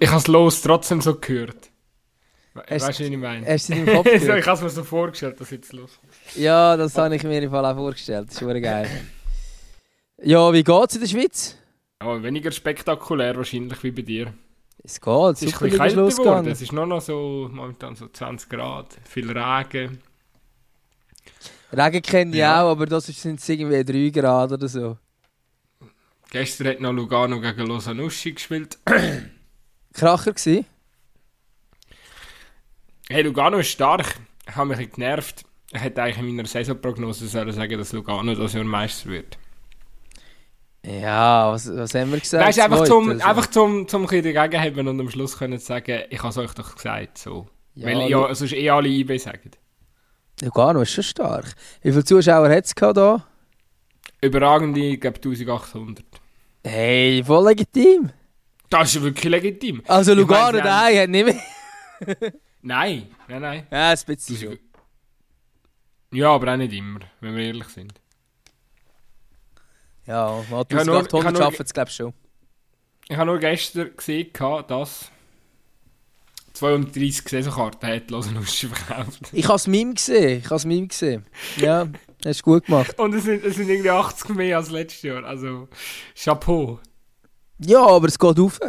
Ich habe es los trotzdem so gehört. Weißt du, wie ich meine? Hast du Kopf ich habe es mir so vorgestellt, dass jetzt los Ja, das habe ich mir im Fall auch vorgestellt. Das ist geil. Ja, wie geht's in der Schweiz? Aber weniger spektakulär wahrscheinlich wie bei dir. Es geht, Es ist ein bisschen kälter geworden. Es ist nur noch so momentan so 20 Grad, viel Regen. Regen kenne ich Ja. auch, aber das sind es irgendwie 3 Grad oder so. Gestern hat noch Lugano gegen Losanuschi gespielt. Kracher gsi. Hey, Lugano ist stark. Ich habe mich ein genervt. Ich hätte eigentlich in meiner Saisonprognose sollen sagen, dass Lugano das Jahr Meister wird. Ja, was, was haben wir gesagt? Weißt einfach Zweite, zum, also. einfach zum, zum ein bisschen dagegen haben und am Schluss können sagen, ich habe es euch doch gesagt. So. Ja, Weil ja, sonst eh alle IB sagen. Lugano ist schon stark. Wie viele Zuschauer hat es da? Überragende, ich glaube 1800. Hey, voll legitim. Das ist wirklich legitim. Also Ich Lugano weiss daheim hat nicht mehr. Nein, nein, nein. Ja, ein bisschen schon. Ja, aber auch nicht immer, wenn wir ehrlich sind. Ja, Ich ich habe 1800 nur- schaffen es glaube ich schon. Ich habe nur gestern gesehen, dass 230 Saisonkarten hat Losanuschi verkauft. Ich habe es Meme gesehen. Ich habe es Meme gesehen. Ja, hast du gut gemacht. Und es sind, es sind irgendwie 80 mehr als letztes Jahr. Also, Chapeau. Ja, aber es geht auf.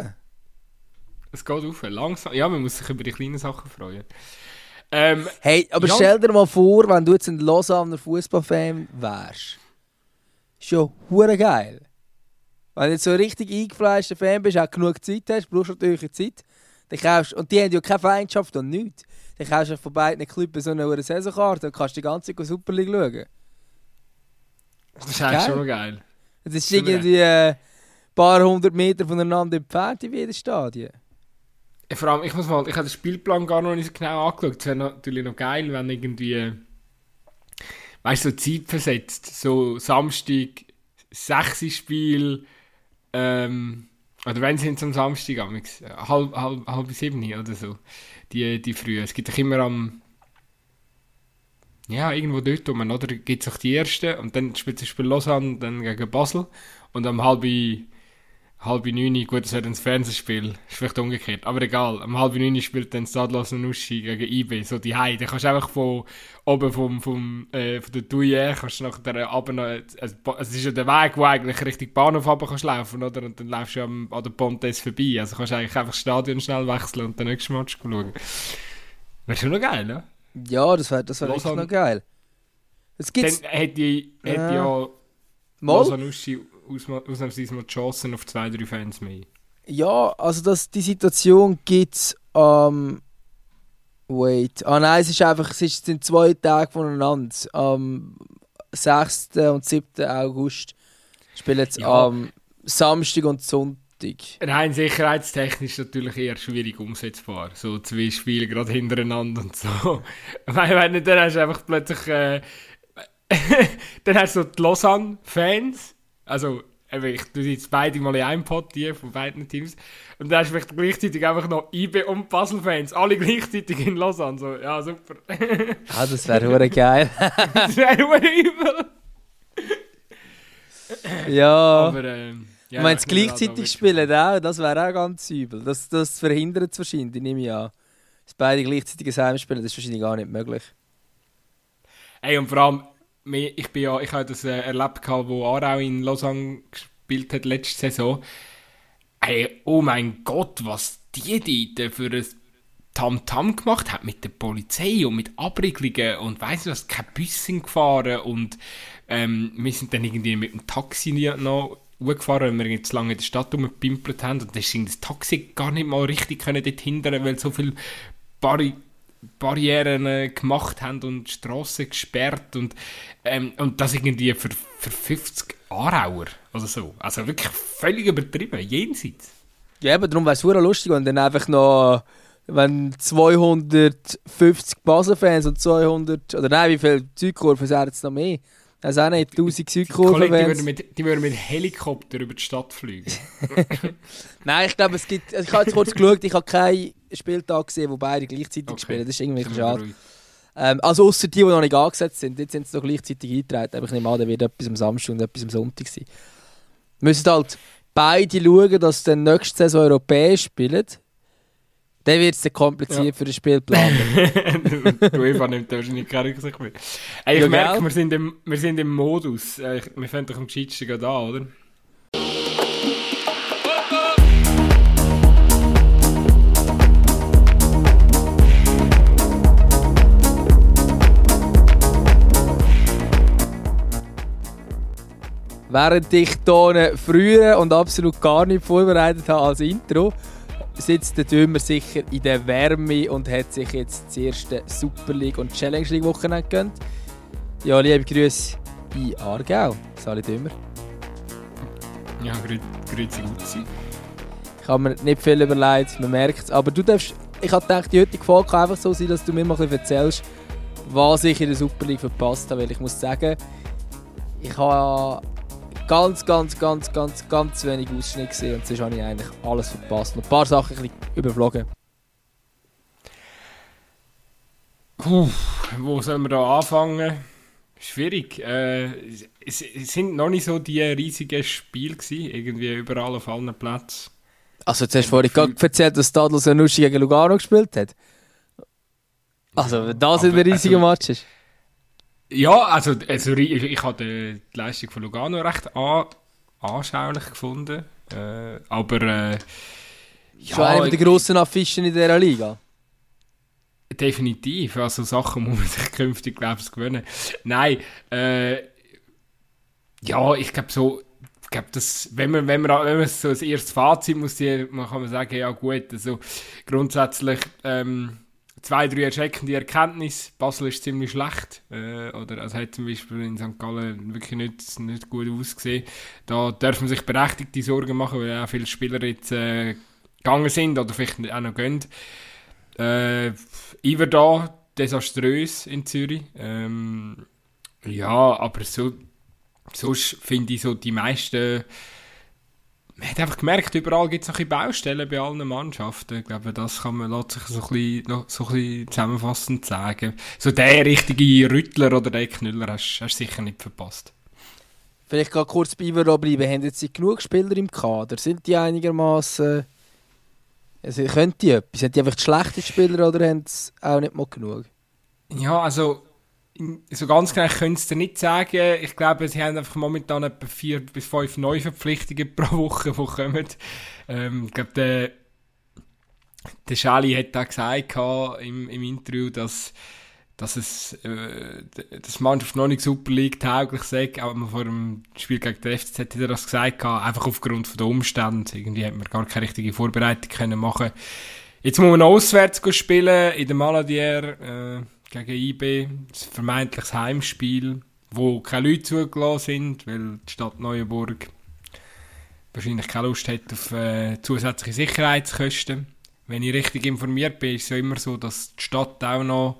Es geht auf, langsam. Ja, man muss sich über die kleinen Sachen freuen. Ähm, Hey, aber Ja. stell dir mal vor, wenn du jetzt ein Lausanner Fußballfan wärst. Ist ja hure geil. Wenn du jetzt so ein richtig eingefleischter Fan bist, auch genug Zeit hast, brauchst du natürlich Zeit. Dann kaufst, und die haben ja keine Feindschaft und nichts. Dann kaufst du von beiden Clubs so eine Saisonkarte und kannst die ganze Zeit Super League schauen. das ist eigentlich schon geil. Das ist irgendwie ein paar hundert Meter voneinander entfernt in jedem Stadion. Ja, Vor allem, ich muss mal, ich habe den Spielplan gar noch nicht so genau angeschaut. Es wäre natürlich noch geil, wenn irgendwie, weißt du, so Zeit versetzt. So Samstag, 6 Spiel, ähm, oder wenn sie am Samstag, amigs, halb, halb, halb sieben oder so. Die, die früh. Es gibt doch immer am, ja, irgendwo dort rum, oder? Gibt es auch die erste und dann spielt das Spiel Lausanne dann gegen Basel und am halben halb neun, gut, das wäre dann das Fernsehspiel, ist vielleicht umgekehrt, aber egal, am halb neun spielt dann Stadlos und Uschi gegen IB, so die Heide, dann kannst du einfach von oben vom, vom, äh, von der Touille, kannst du nachher runter noch, also, es ist ja der Weg, wo eigentlich Richtung Bahnhof runter kannst laufen, oder, und dann läufst du am, an der Pontes vorbei, also kannst du eigentlich einfach das Stadion schnell wechseln und den nächsten Match schauen. Wäre schon noch geil, ne? Ja, das wäre das wär echt noch geil. Es gibt Dann hätte ich, hätte Ja. ja mal. Ausnahmsweise mal die Chancen auf zwei, drei Fans mehr. Ja, also das, die Situation gibt es am. wait. Ah nein, es ist einfach, es ist, sind zwei Tage voneinander. Am 6. und 7. August spielen sie Ja. am Samstag und Sonntag. Rein sicherheitstechnisch natürlich eher schwierig umsetzbar. So zwei Spiele gerade hintereinander und so. Weil, wenn dann hast du einfach plötzlich. Äh, dann hast du so die Lausanne-Fans. Also, eben, ich tue jetzt beide mal in einem Pot, die von beiden Teams. Und dann hast du vielleicht gleichzeitig einfach noch IB und Basel-Fans. Alle gleichzeitig in Lausanne. So, ja, super. Ah, das wäre hure geil. das wäre nur übel. ja. Aber, ähm, ja, ich meine, bin gerade gleichzeitig auch spielen auch, das wäre auch ganz übel. Das, das verhindert es wahrscheinlich, nehme ich an. Dass beide gleichzeitig ein Heim spielen, das ist wahrscheinlich gar nicht möglich. Ey, und vor allem, ich bin ja, ich habe das äh, erlebt, gehabt, wo Aarau in Lausanne gespielt hat letzte Saison. Ey, oh mein Gott, was die dort für ein Tamtam gemacht hat mit der Polizei und mit Abriegelungen und weiss nicht was, kein Büssen gefahren und ähm, wir sind dann irgendwie mit dem Taxi noch gefahren, weil wir jetzt lange in der Stadt rumgepimpelt haben und dann ist das Taxi gar nicht mal richtig können dort hindern, weil so viele Barri Barrieren äh, gemacht haben und Strassen gesperrt und, ähm, und das irgendwie für, für 50 Aarauer oder so. Also wirklich völlig übertrieben, jenseits. Ja, eben, darum wäre es lustig, wenn dann einfach noch, wenn 250 Basel-Fans und 200, oder nein, wie viele Südkurven sind jetzt noch mehr? Also auch nicht 1000 Kollege, die würden, mit, die würden mit Helikopter über die Stadt fliegen. Nein, ich glaube, es gibt, also ich habe jetzt kurz geschaut, ich habe keinen Spieltag gesehen, wo beide gleichzeitig Okay. spielen. Das ist irgendwie schade. Ähm, also außer die, die noch nicht angesetzt sind. Jetzt sind sie noch gleichzeitig eingetragen. Aber ich nehme an, da wird etwas am Samstag und etwas am Sonntag sein. Müssen halt beide schauen, dass sie dann nächste Saison europäisch spielen, dann wird es kompliziert Ja. für den Spielplan. du Eva nimmt wahrscheinlich keine Rücksicht mehr. Ey, ich Ja, merke, wir sind, im, wir sind im Modus. Äh, wir fangen doch am gescheitsten gerade an, oder? Während ich hier früher und absolut gar nicht vorbereitet habe als Intro, sitzt der Dümmer sicher in der Wärme und hat sich jetzt das erste Super League und Challenge League Wochenende gegönnt. Ja, liebe Grüße in Aargau. Sali Dümmer. Ja, grü grüezi Gutzi. Ich habe mir nicht viel überlegt, man merkt es. Aber du darfst, ich habe gedacht, die heutige Folge kann einfach so sein, dass du mir mal ein bisschen erzählst, was ich in der Super League verpasst habe. Weil ich muss sagen, ich habe ganz, ganz, ganz, ganz, ganz wenig Ausschnitt gesehen und sonst habe ich eigentlich alles verpasst. Und ein paar Sachen ein bisschen überflogen. Puh, wo sollen wir da anfangen? Schwierig. Äh, es, es sind noch nicht so die riesigen Spiele gewesen, irgendwie überall auf allen Plätzen. Also jetzt hast du vorhin gerade erzählt, dass Stadl Sanussi gegen Lugano gespielt hat. Also, da sind wir riesige also- Matches. Ja, also, also ich, ich habe die Leistung von Lugano recht an, anschaulich gefunden. Äh, aber äh, Schon einer der grossen Affischen in dieser Liga. Definitiv, also Sachen muss man sich künftig, glaube ich, gewöhnen. Nein, äh, ja, ich glaube so, ich glaube, das, wenn man, wenn man, wenn man so das erste Fazit muss, man kann man sagen, ja gut, also grundsätzlich ähm, zwei, drei erschreckende Erkenntnisse. Basel ist ziemlich schlecht, äh, oder also hat zum Beispiel in St. Gallen wirklich nicht, nicht gut ausgesehen. Da darf man sich berechtigte Sorgen machen, weil auch viele Spieler jetzt äh, gegangen sind oder vielleicht auch noch gehen. Äh, Iver da, desaströs in Zürich. Ähm, ja, aber so, sonst finde ich so die meisten. Man hat einfach gemerkt, überall gibt es noch ein Baustellen bei allen Mannschaften. Ich glaube, das kann man lässt sich so ein bisschen, noch so ein bisschen zusammenfassend sagen. So der richtige Rüttler oder der Knüller hast du sicher nicht verpasst. Vielleicht gerade kurz bei Ivero bleiben. Haben jetzt genug Spieler im Kader? Sind die einigermaßen Also, können die etwas? Sind die einfach die schlechten Spieler oder haben sie auch nicht mal genug? Ja, also so ganz genau können sie dir nicht sagen. Ich glaube, sie haben einfach momentan etwa vier bis fünf Neuverpflichtungen pro Woche, die kommen. Ähm, ich glaube, der, der Schali hat da gesagt im, im Interview, dass, dass es äh, dass Mannschaft noch nicht Super League tauglich sei, aber vor dem Spiel gegen den FCZ hat er das gesagt einfach aufgrund der Umstände. Irgendwie hat man gar keine richtige Vorbereitung können machen. Jetzt muss man auswärts spielen in der Maladier äh, gegen IB, das vermeintliches Heimspiel, wo keine Leute zugelassen sind, weil die Stadt Neuenburg wahrscheinlich keine Lust hat auf äh, zusätzliche Sicherheitskosten. Wenn ich richtig informiert bin, ist es ja immer so, dass die Stadt auch noch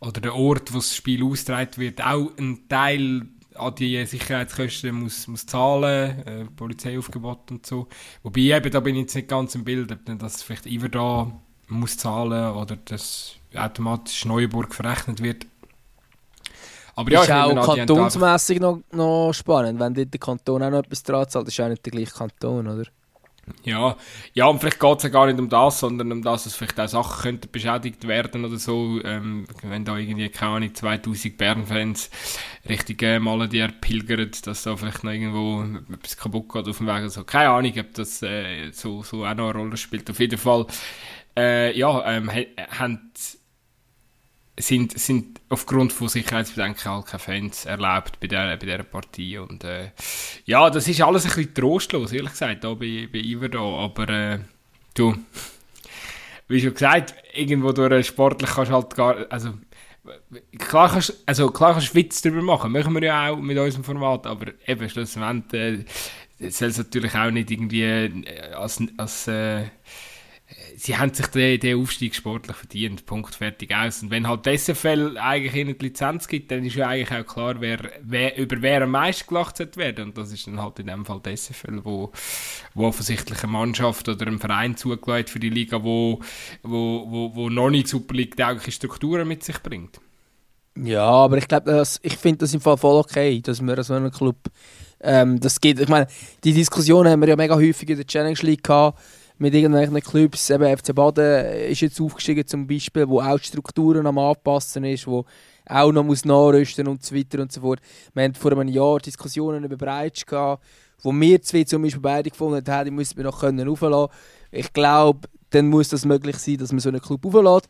oder der Ort, wo das Spiel ausgetragen wird, auch einen Teil an die Sicherheitskosten muss, muss zahlen, äh, Polizeiaufgebot und so. Wobei eben, da bin ich jetzt nicht ganz im Bild, ob das vielleicht Iver da muss zahlen oder dass automatisch Neuburg verrechnet wird. Aber ja, ist ich auch kantonsmässig noch, noch spannend, wenn dort der Kanton auch noch etwas dran zahlt. Das ist auch nicht der gleiche Kanton, oder? Ja, ja, und vielleicht geht es ja gar nicht um das, sondern um das, dass vielleicht auch Sachen könnten beschädigt werden oder so. Ähm, wenn da irgendwie, keine Ahnung, 2000 Bern-Fans Richtung äh, Maladier pilgern, dass da vielleicht noch irgendwo etwas kaputt geht auf dem Weg oder so. Keine Ahnung, ob das äh, so, so auch noch eine Rolle spielt. Auf jeden Fall, äh, ja, ähm, ha- haben sind, sind aufgrund von Sicherheitsbedenken halt keine Fans erlaubt bei dieser, bei dieser Partie. Und äh, ja, das ist alles ein bisschen trostlos, ehrlich gesagt, da bei, bei Iver da. Aber äh, du, wie schon gesagt, irgendwo durch sportlich kannst du halt gar, also klar kannst, also klar kannst du Witz darüber machen, machen wir ja auch mit unserem Format, aber eben schlussendlich äh, soll es natürlich auch nicht irgendwie äh, als, als äh, sie haben sich den, den Aufstieg sportlich verdient. Punkt, fertig, aus. Und wenn halt die SFL eigentlich ihnen die Lizenz gibt, dann ist ja eigentlich auch klar, wer, wer, über wer am meisten gelacht werden. Und das ist dann halt in dem Fall die SFL, wo, wo offensichtlich eine Mannschaft oder ein Verein zugelassen für die Liga, wo, wo, wo, wo noch nicht Super League taugliche Strukturen mit sich bringt. Ja, aber ich glaube, ich finde das im Fall voll okay, dass man so einen Club Ähm, das geht, ich meine, die Diskussion haben wir ja mega häufig in der Challenge League gehabt, mit irgendwelchen Clubs, eben FC Baden ist jetzt aufgestiegen zum Beispiel, wo auch die Strukturen am Anpassen ist, wo auch noch muss nachrüsten und so weiter und so fort. Wir hatten vor einem Jahr Diskussionen über Breitsch gehabt, wo wir zwei zum Beispiel beide gefunden haben, die müssen wir noch können. Ich glaube, dann muss das möglich sein, dass man so einen Club auflässt,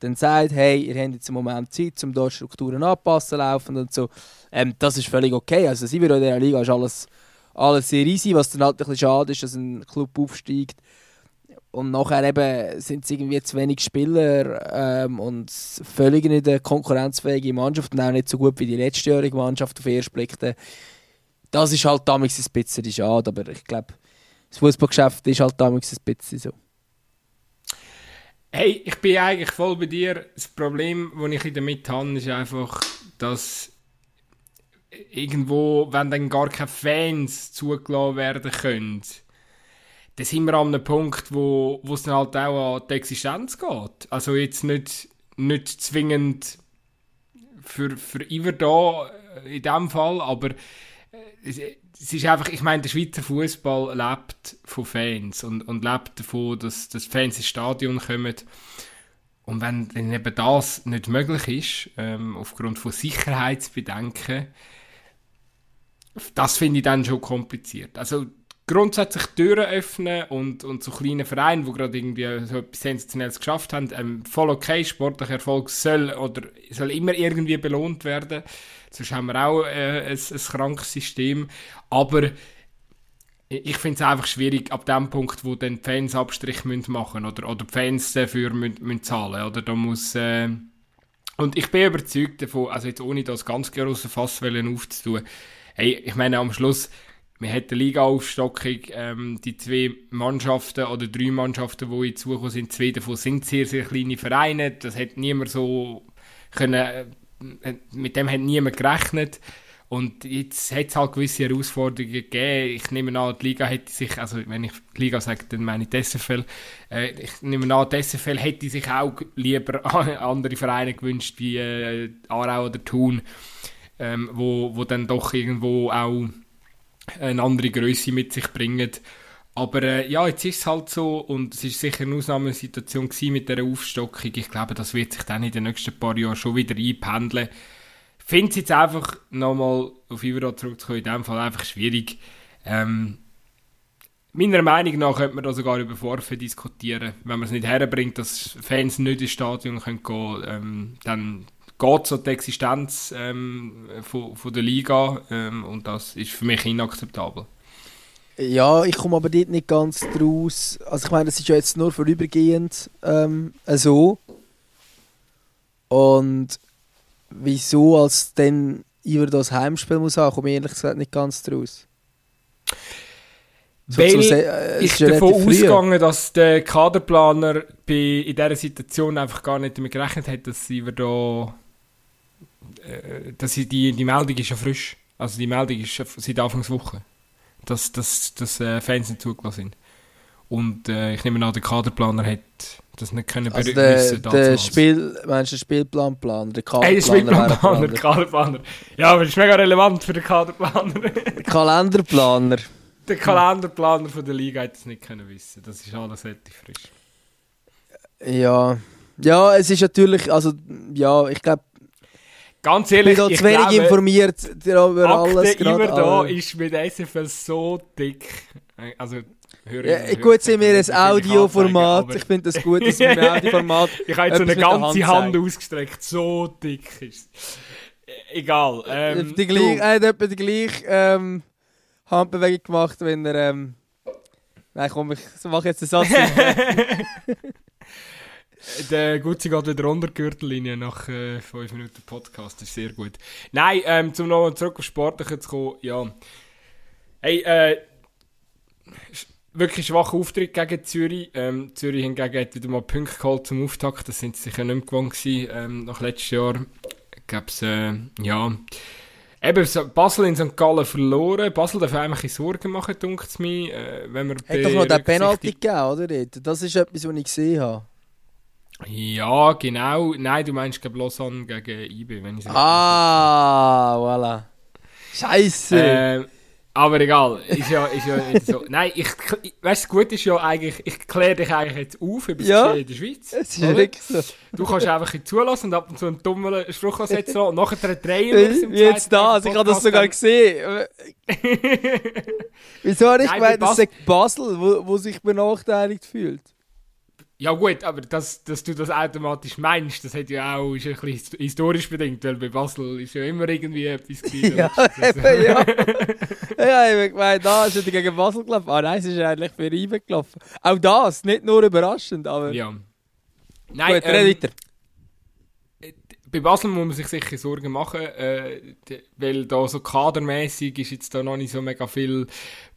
dann sagt, hey, ihr habt jetzt einen Moment Zeit, um dort Strukturen anpassen, laufen und so. Ähm, das ist völlig okay. Also sind wir in dieser Liga ist alles, alles sehr easy, was dann halt ein bisschen schade ist, dass ein Club aufsteigt und nachher eben sind es irgendwie zu wenig Spieler ähm, und völlig nicht eine konkurrenzfähige Mannschaft und auch nicht so gut wie die letztjährige Mannschaft auf den. Das ist halt damals ein bisschen schade, aber ich glaube, das Fußballgeschäft ist halt damals ein bisschen so. Hey, ich bin eigentlich voll bei dir. Das Problem, das ich damit habe, ist einfach, dass irgendwo, wenn dann gar keine Fans zugelassen werden können, dann sind wir an einem Punkt, wo, wo es dann halt auch an die Existenz geht. Also jetzt nicht, nicht zwingend für, für Iver da äh, in dem Fall, aber äh, es ist einfach, ich meine, der Schweizer Fußball lebt von Fans und, und lebt davon, dass, dass Fans ins Stadion kommen. Und wenn, wenn eben das nicht möglich ist, ähm, aufgrund von Sicherheitsbedenken, das finde ich dann schon kompliziert. Also grundsätzlich Türen öffnen und, und so kleine Vereine, die gerade irgendwie so etwas Sensationelles geschafft haben, ähm, voll okay, sportlicher Erfolg soll oder soll immer irgendwie belohnt werden. Sonst haben wir auch äh, ein, ein krankes System. Aber ich finde es einfach schwierig, ab dem Punkt, wo dann die Fans Abstrich müssen machen oder, oder die Fans dafür müssen, müssen zahlen oder da muss... Äh, und ich bin überzeugt davon, also jetzt ohne das ganz große Fass aufzutun, hey, ich meine am Schluss wir hatten Liga-Aufstockung, ähm, die zwei Mannschaften oder drei Mannschaften, die hinzugekommen sind, zwei davon sind sehr, sehr kleine Vereine. Das hat niemand so können, äh, mit dem hat niemand gerechnet. Und jetzt hat es halt gewisse Herausforderungen gegeben. Ich nehme an, die Liga hätte sich, also wenn ich die Liga sage, dann meine ich SFL. Äh, ich nehme an, die SFL hätte sich auch lieber andere Vereine gewünscht, wie äh, Aarau oder Thun, ähm, wo, wo dann doch irgendwo auch eine andere Größe mit sich bringen. Aber äh, ja, jetzt ist es halt so und es ist sicher eine Ausnahmesituation mit der Aufstockung. Ich glaube, das wird sich dann in den nächsten paar Jahren schon wieder einpendeln. Ich finde es jetzt einfach nochmal auf Ivero zurückzukommen, in dem Fall einfach schwierig. Ähm, meiner Meinung nach könnte man da sogar über Vorwürfe diskutieren. Wenn man es nicht herbringt, dass Fans nicht ins Stadion können gehen ähm, dann geht so die Existenz ähm, von, von der Liga ähm, und das ist für mich inakzeptabel. Ja, ich komme aber dort nicht ganz draus. Also ich meine, das ist ja jetzt nur vorübergehend ähm, so. Und wieso als dann über das Heimspiel muss haben, komme ich ehrlich gesagt nicht ganz draus. So Weil so äh, ich davon ausgegangen, dass der Kaderplaner bei, in dieser Situation einfach gar nicht damit gerechnet hat, dass sie da äh, dass die, die Meldung ist ja frisch. Also die Meldung ist seit Anfangswoche, dass, dass, dass äh, Fans nicht zugelassen sind. Und äh, ich nehme an, der Kaderplaner hat das nicht können also der, der Spiel, meinst du den Spielplanplaner? Der Kaderplaner, hey, der Spielplanplaner, Kaderplaner. Ja, aber das ist mega relevant für den Kaderplaner. der Kalenderplaner. Der Kalenderplaner von der Liga hätte es nicht können wissen. Das ist alles relativ frisch. Ja. Ja, es ist natürlich, also, ja, ich glaube, Ganz ehrlich, ich bin zu wenig glaube, informiert über alles. Immer da ist mit SFL so dick. Also, höre ja, gut, sind wir ein Audioformat. Ich finde das gut, dass wir ein Audioformat. ich habe jetzt so eine ganze Hand, Hand ausgestreckt. So dick ist Egal. Ähm, die gleich, er hat etwa die gleiche ähm, Handbewegung gemacht, wenn er. Ähm, nein, komm, ich mache jetzt einen Satz. Der Gutzi geht wieder unter die Gürtellinie nach 5 äh, Minuten Podcast. Das ist sehr gut. Nein, ähm, zum nochmal zurück auf Sportliche zu kommen. Ja. Hey, äh, wirklich schwacher Auftritt gegen Zürich. Ähm, Zürich hingegen hat wieder mal Punkte geholt zum Auftakt. Das sind sie sicher nicht mehr gewohnt gewesen, ähm, nach letztes Jahr. Gab es, äh, ja... Eben, Basel in St. Gallen verloren. Basel darf eigentlich Sorgen machen, denkt es mir. Äh, wenn man Hat doch noch den Penalty gegeben, oder? Das ist etwas, was ich gesehen habe. Ja, genau. Nein, du meinst glaube Lausanne gegen IB, wenn ich Ah, voilà. Scheiße. Äh, Aber egal, ist ja, ist ja nicht so. Nein, ich, weißt du, gut ist ja eigentlich, ich kläre dich eigentlich jetzt auf über das Ja. Geschehen in der Schweiz. Es ist wirklich so. Du kannst einfach ein zulassen und ab und zu einen dummen Spruch setzen und nachher drehen wir es im Wie jetzt also ich habe das sogar gesehen. Wieso habe ich gemeint, es sagt Basel, wo, wo sich benachteiligt fühlt? Ja gut, aber dass, dass du das automatisch meinst, das hat ja auch, ist ein bisschen his- historisch bedingt, weil bei Basel ist ja immer irgendwie etwas gewesen. Ja, eben, ja. ja, ich habe gemeint, da ist er gegen Basel gelaufen. Ah nein, es ist eigentlich für Reiben gelaufen. Auch das, nicht nur überraschend, aber... ja. Nein, Gut, ähm, weiter. bei Basel muss man sich sicher Sorgen machen, äh, weil da so kadermäßig ist jetzt da noch nicht so mega viel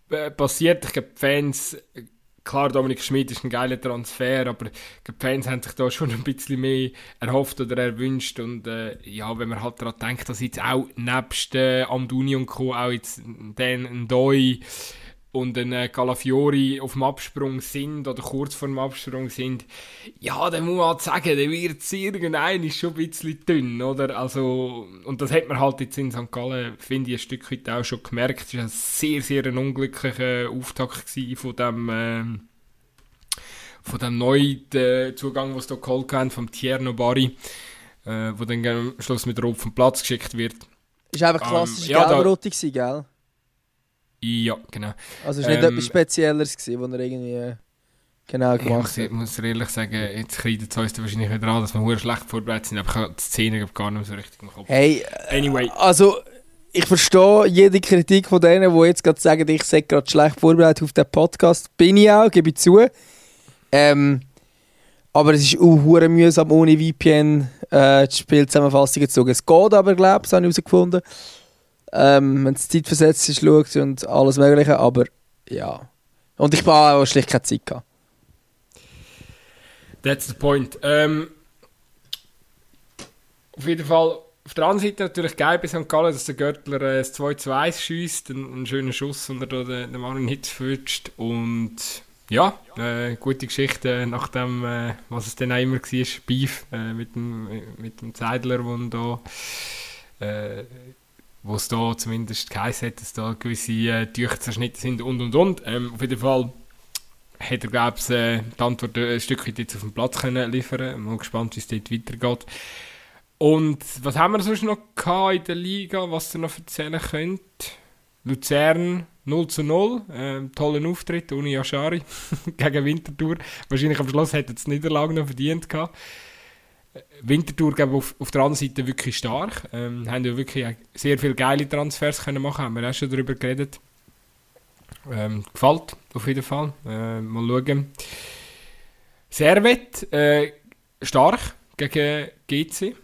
äh, passiert. Ich glaube, die Fans, äh, klar, Dominik Schmid ist ein geiler Transfer, aber die Fans haben sich da schon ein bisschen mehr erhofft oder erwünscht. Und äh, ja, wenn man halt daran denkt, dass jetzt auch nebst äh, Amduni und Co. auch jetzt ein Doi und ein äh, Calafiori auf dem Absprung sind oder kurz vor dem Absprung sind, ja, dann muss man halt sagen, der wird irgendein ist schon ein bisschen dünn, oder? Also, und das hat man halt jetzt in St. Gallen, finde ich, ein Stück weit auch schon gemerkt. Es war ein sehr, sehr ein unglücklicher Auftakt von dem, ähm, von dem neuen äh, Zugang, was sie da geholt haben, vom Tierno Bari, äh, wo dann am Schluss mit Rot vom Platz geschickt wird. Ist einfach ähm, klassisch ja, da- gelb-rote gewesen, gell? Ja, genau. Also es war nicht Ähm, etwas Spezielleres, gewesen, was er irgendwie äh, genau gemacht muss, hat. ich muss ehrlich sagen, jetzt kreidet es uns wahrscheinlich wieder an, dass wir schlecht vorbereitet sind, aber ich habe die Szene gar nicht mehr so richtig im Kopf. Hey, Anyway. also ich verstehe jede Kritik von denen, die jetzt gerade sagen, ich sei gerade schlecht vorbereitet auf den Podcast. Bin ich auch, gebe ich zu. Ähm, aber es ist auch mühsam, ohne VPN äh, die Spielzusammenfassungen zu. Es geht aber, glaube ich, das habe ich herausgefunden. Ähm, wenn es zeitversetzt ist, schaut und alles Mögliche, aber ja. Und ich habe auch schlicht keine Zeit. That's the point. Ähm, auf jeden Fall, auf der anderen Seite natürlich geil bei St. Gallen, dass der Görtler äh, das 2 zu 1 schießt, einen, einen schönen Schuss und er da den, den Marvin Hitz fürscht. Und ja, äh, gute Geschichte, nach dem, äh, was es dann auch immer war, Beef äh, mit, dem, mit dem Zeidler, wo da. Äh, wo es da zumindest geheißen hat, dass da gewisse äh, Tücher zerschnitten sind und und und. Ähm, auf jeden Fall hat er, glaube ich, äh, die Antwort ein Stück weit jetzt auf den Platz können liefern Mal gespannt, wie es dort weitergeht. Und was haben wir sonst noch gehabt in der Liga, was ihr noch erzählen könnt? Luzern 0 zu 0, ähm, tollen Auftritt ohne Yashari gegen Winterthur. Wahrscheinlich am Schluss hätte es die Niederlage noch verdient gehabt. Winterthur auf, auf der anderen Seite wirklich stark. Ähm, haben ja wirklich sehr viele geile Transfers können machen, haben wir auch schon darüber geredet. Ähm, gefällt auf jeden Fall. Äh, mal schauen. Servet äh, stark gegen GC.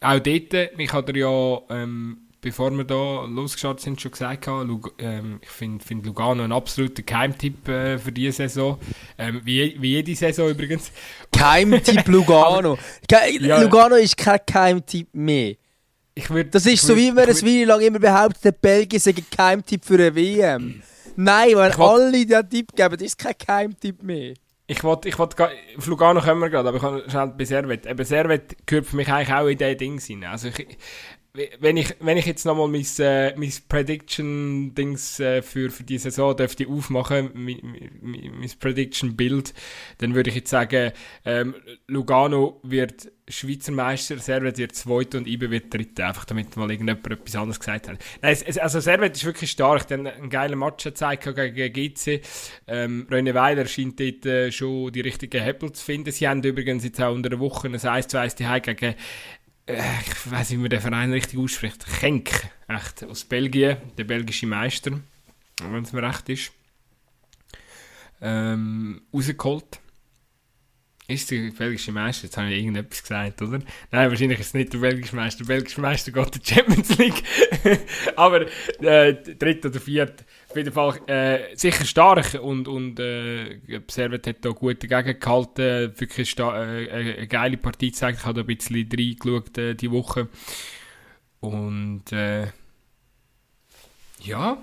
Auch dort, ich hatte ja, ähm, bevor wir da losgeschaut sind, schon gesagt, gehabt, Lug ähm, ich finde find Lugano ein absoluter Geheimtipp äh, für diese Saison. Ähm, wie, wie jede Saison übrigens. Keimtipp Lugano. Ja. Lugano ist kein Keimtipp mehr. Ich würd, Das ist so, würd- wie man es wie lang immer behauptet, Belgien sei ein Keimtipp für eine WM. Nein, wenn alle den Tipp geben, das ist kein Keimtipp mehr. Ich wollte, ich wollte, auf Lugano kommen wir gerade, aber ich kann schnell bei Servet. Eben Servet gehört für mich eigentlich auch in diesen Ding rein. Also ich, wenn ich, wenn ich jetzt nochmal mein, äh, mein Prediction-Dings äh, für, für die Saison dürfte aufmachen, mein, mein, mein Prediction-Bild, dann würde ich jetzt sagen, ähm, Lugano wird Schweizer Meister, Servet wird Zweiter und Ibe wird Dritter. Einfach damit mal irgendjemand etwas anderes gesagt hat. Nein, es, also Servet ist wirklich stark. Dann einen geilen Match gezeigt gegen GC. Ähm, René Weiler scheint dort äh, schon die richtigen Hebel zu finden. Sie haben übrigens jetzt auch unter der Woche ein 1 zu 1 Heim gegen ich weiß nicht, wie man den Verein richtig ausspricht. Genk, echt, aus Belgien, der belgische Meister, wenn es mir recht ist, ähm, rausgeholt. Ist der belgische Meister? Jetzt habe ich irgendetwas gesagt, oder? Nein, wahrscheinlich ist es nicht der belgische Meister. Der belgische Meister geht in die Champions League. Aber äh, dritt oder viert. Auf jeden Fall äh, sicher stark und, und äh, Servet hat da gut dagegen gehalten. Wirklich sta- äh, eine, eine geile Partie gezeigt. Ich habe da ein bisschen reingeschaut äh, die Woche. Und äh, ja,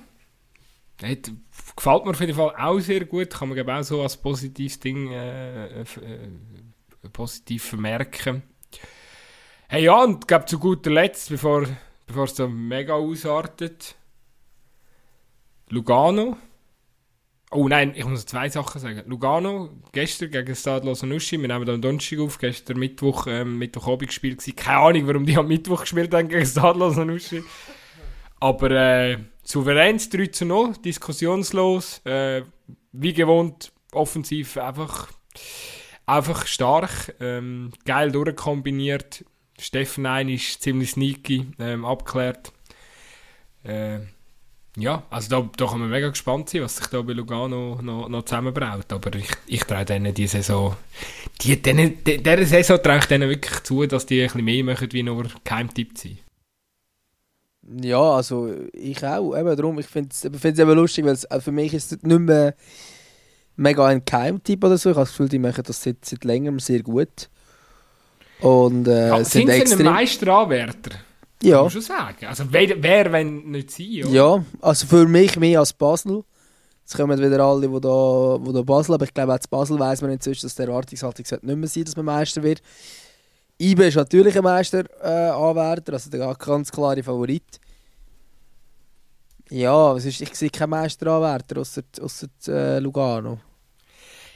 hat, gefällt mir auf jeden Fall auch sehr gut. Kann man glaube auch so als positives Ding äh, äh, positiv vermerken. Hey ja, und glaube zu guter Letzt, bevor, bevor es so mega ausartet, Lugano. Oh nein, ich muss zwei Sachen sagen. Lugano, gestern gegen Stade Nuschi, wir nehmen am Donnerstag auf, gestern Mittwoch, ähm, Mittwochabend gespielt. Keine Ahnung, warum die am Mittwoch gespielt haben gegen Stade Nuschi. Aber äh, souveräns 3 zu 0, diskussionslos, äh, wie gewohnt, offensiv einfach, einfach stark, ähm, geil durchkombiniert. Steffen ein ist ziemlich sneaky, ähm, abgeklärt. Äh, ja, also da, da kann man mega gespannt sein, was sich da bei Lugano noch, noch zusammenbraut. Aber ich, ich traue denen die Saison, die, denen, die, dieser Saison traue ich denen wirklich zu, dass die ein bisschen mehr machen, wie nur Keimtipp sein. Ja, also ich auch. Eben darum, ich finde es eben lustig, weil also für mich ist es nicht mehr mega ein Keimtipp oder so. Ich habe das Gefühl, die machen das seit, seit längerem sehr gut. Und äh, ja, sind, sind sie ein Meisteranwärter? Ja. Man schon sagen. Also wer, wer wenn nicht sie, oder? Ja, also für mich mehr als Basel. Jetzt kommen wieder alle, die da, wo da Basel, aber ich glaube auch zu Basel weiss man inzwischen, dass der Erwartungshaltung nicht mehr sein dass man Meister wird. IBE ist natürlich ein Meisteranwärter, äh, also der ganz klare Favorit. Ja, was ist, ich sehe keinen Meisteranwärter außer, außer äh, Lugano.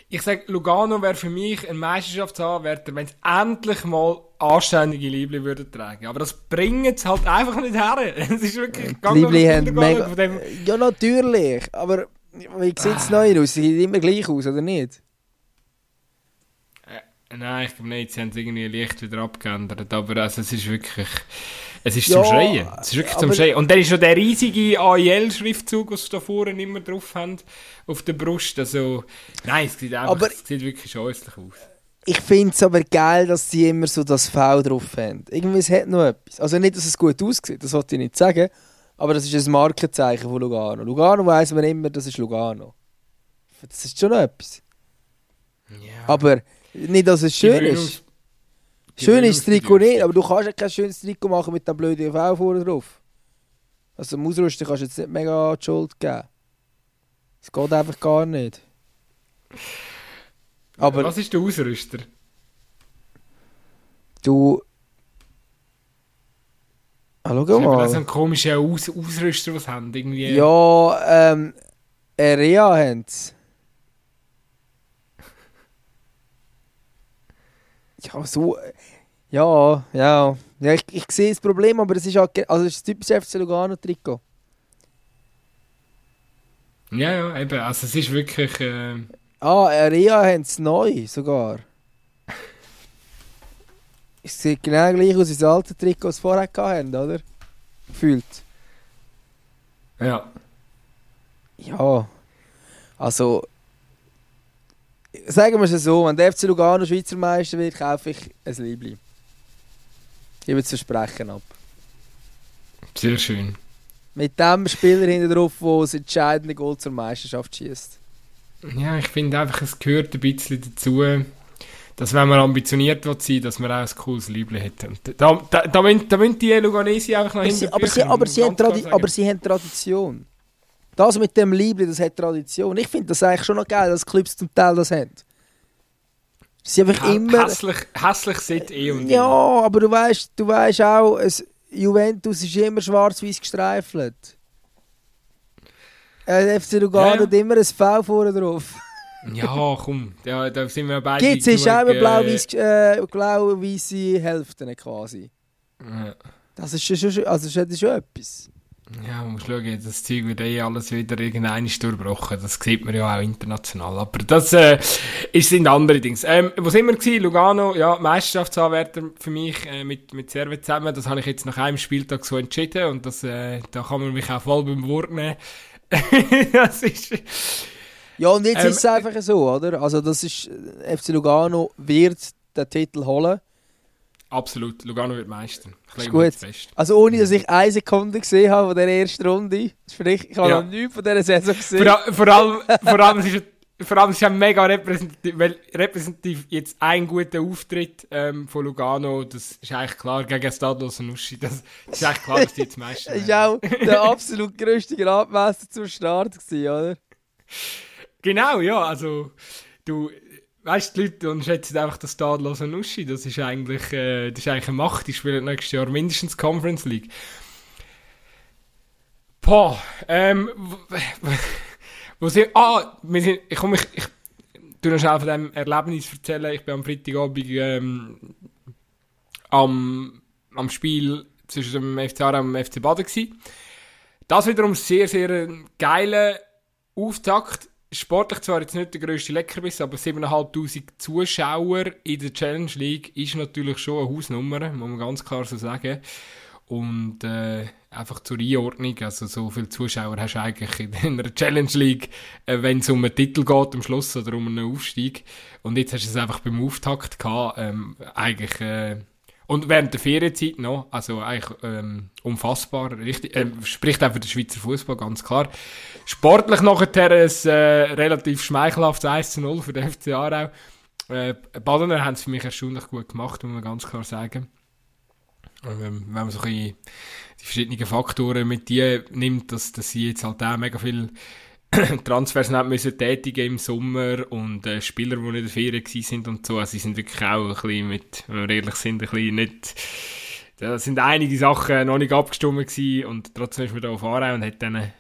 Ich sage, Lugano wäre für mich ein Meisterschaftsanwärter, wenn es endlich mal anständige Liebli würden tragen. Aber das bringt es halt einfach nicht her. Es ist wirklich Die Liebli haben mega... Ja, natürlich. Aber wie sieht es ah. neu aus? Sie sieht immer gleich aus, oder nicht? Nein, ich glaube nicht. Sie haben es irgendwie leicht wieder abgeändert. Aber also, es ist wirklich... Es ist ja, zum Schreien. Es ist wirklich zum Schreien. Und dann ist schon der riesige AIL-Schriftzug, den sie da vorne immer drauf haben, auf der Brust. Also, nein, es sieht, einfach, aber es sieht wirklich scheußlich aus. Ich finde es aber geil, dass sie immer so das V drauf haben. Irgendwie, es hat noch etwas. Also nicht, dass es gut aussieht, das wollte ich nicht sagen. Aber das ist ein Markenzeichen von Lugano. Lugano weiss man immer, das ist Lugano. Das ist schon etwas. Ja. Aber nicht, dass es schön ist. Schön ist das Trikot nicht, aber du kannst ja kein schönes Trikot machen mit dem blöden V vorne drauf. Also im Ausrüsten kannst du jetzt nicht mega die Schuld geben. Es geht einfach gar nicht. Aber Was ist der Ausrüster? Du... Ah, schau mal. Das sind komische Aus Ausrüster, sie haben. Irgendwie. Ja, ähm... Area haben sie. Ja, so. Ja, ja. ja ich, ich sehe das Problem, aber es ist halt. Also, es ist ein typisches FC Lugano-Trikot. Ja, ja, eben. Also, es ist wirklich. Äh... Ah, Area haben es neu sogar. es sieht genau gleich aus wie das alte Trikot, das vorher hatten, oder? Gefühlt. Ja. Ja. Also, sagen wir es so, wenn der FC Lugano Schweizer Meister wird, kaufe ich ein Liebling. Ich gebe das Versprechen ab. Sehr schön. Mit dem Spieler hinten drauf, der das entscheidende Goal zur Meisterschaft schießt. Ja, ich finde einfach, es gehört ein bisschen dazu, dass wenn man ambitioniert wird sein, dass man auch ein cooles Liebling hat. Da, da, da, müssen, da müssen die Luganesi einfach noch hinten aber, sie, aber, sie haben aber sie haben Tradition. Das mit dem Liebling, das hat Tradition. Ich finde das eigentlich schon noch geil, dass Clubs zum Teil das haben. Sie einfach ja, immer... Hässlich, hässlich seit eh und Ja, aber du weißt, du weißt auch, es, Juventus ist immer schwarz-weiß gestreifelt. Äh, FC Lugano ja. hat immer ein V vorne drauf. ja, komm, ja, da sind wir beide. Gibt es auch immer blau-weiße äh, blau Hälften quasi. Ja. Das ist schon, also das ist schon etwas. Ja, man muss schauen, das Zeug wird eh alles wieder irgendein durchbrochen. Das sieht man ja auch international. Aber das äh, sind andere Dinge. Ähm, wo sind wir gewesen? Lugano, ja, Meisterschaftsanwärter für mich äh, mit, mit Servet zusammen. Das habe ich jetzt nach einem Spieltag so entschieden und das, äh, da kann man mich auch voll beim Wort nehmen. das ist... Ja, und jetzt ähm, ist es einfach so, oder? Also das ist, FC Lugano wird den Titel holen. Absolut, Lugano wird Meister. Ist gut. Also ohne, dass ich eine Sekunde gesehen habe von der ersten Runde. Sprich, ich habe ja. noch nichts von dieser Saison gesehen. Vor, vor allem, vor allem ist es vor allem ist es mega repräsentativ, weil repräsentativ jetzt ein guter Auftritt ähm, von Lugano, das ist eigentlich klar, gegen Stadlos und Uschi, das, das, ist eigentlich klar, dass die jetzt Meister Das war auch der absolut grösste Gradmesser zum Start, gewesen, oder? Genau, ja, also du, weißt, die Leute unterschätzen einfach das tadlose Nuschi. Das ist eigentlich, äh, das ist eigentlich eine Macht. Die spielen nächstes Jahr mindestens Conference League. Boah, ähm, wo sind, ah, wir sind, ich komme, ich, ich tu noch schnell von dem Erlebnis erzählen. Ich bin am Freitagabend, ähm, am, am Spiel zwischen dem FC Aarau und dem FC Baden gsi. Das wiederum sehr, sehr ein geiler Auftakt. Sportlich zwar jetzt nicht der grösste Leckerbiss, aber 7'500 Zuschauer in der Challenge League ist natürlich schon eine Hausnummer, muss man ganz klar so sagen. Und äh, einfach zur Einordnung, also so viele Zuschauer hast du eigentlich in einer Challenge League, äh, wenn es um einen Titel geht am Schluss oder um einen Aufstieg. Und jetzt hast du es einfach beim Auftakt gehabt, ähm, eigentlich... Äh, und während der Ferienzeit noch, also eigentlich ähm, unfassbar, richtig, äh, spricht auch für den Schweizer Fußball ganz klar. Sportlich nachher ein äh, relativ schmeichelhaftes 1 zu 0 für den FC Aarau. Äh, Badener haben es für mich erstaunlich gut gemacht, muss man ganz klar sagen. Ähm, wenn man so ein die verschiedenen Faktoren mit dir nimmt, dass, dass sie jetzt halt auch mega viel Transfers nicht müssen tätigen im Sommer und äh, Spieler, die nicht in der Ferien sind und so, also sie sind wirklich auch ein bisschen mit, wenn wir ehrlich sind, ein bisschen nicht, da sind einige Sachen noch nicht abgestimmt gewesen und trotzdem ist man da auf Aarau und hat dann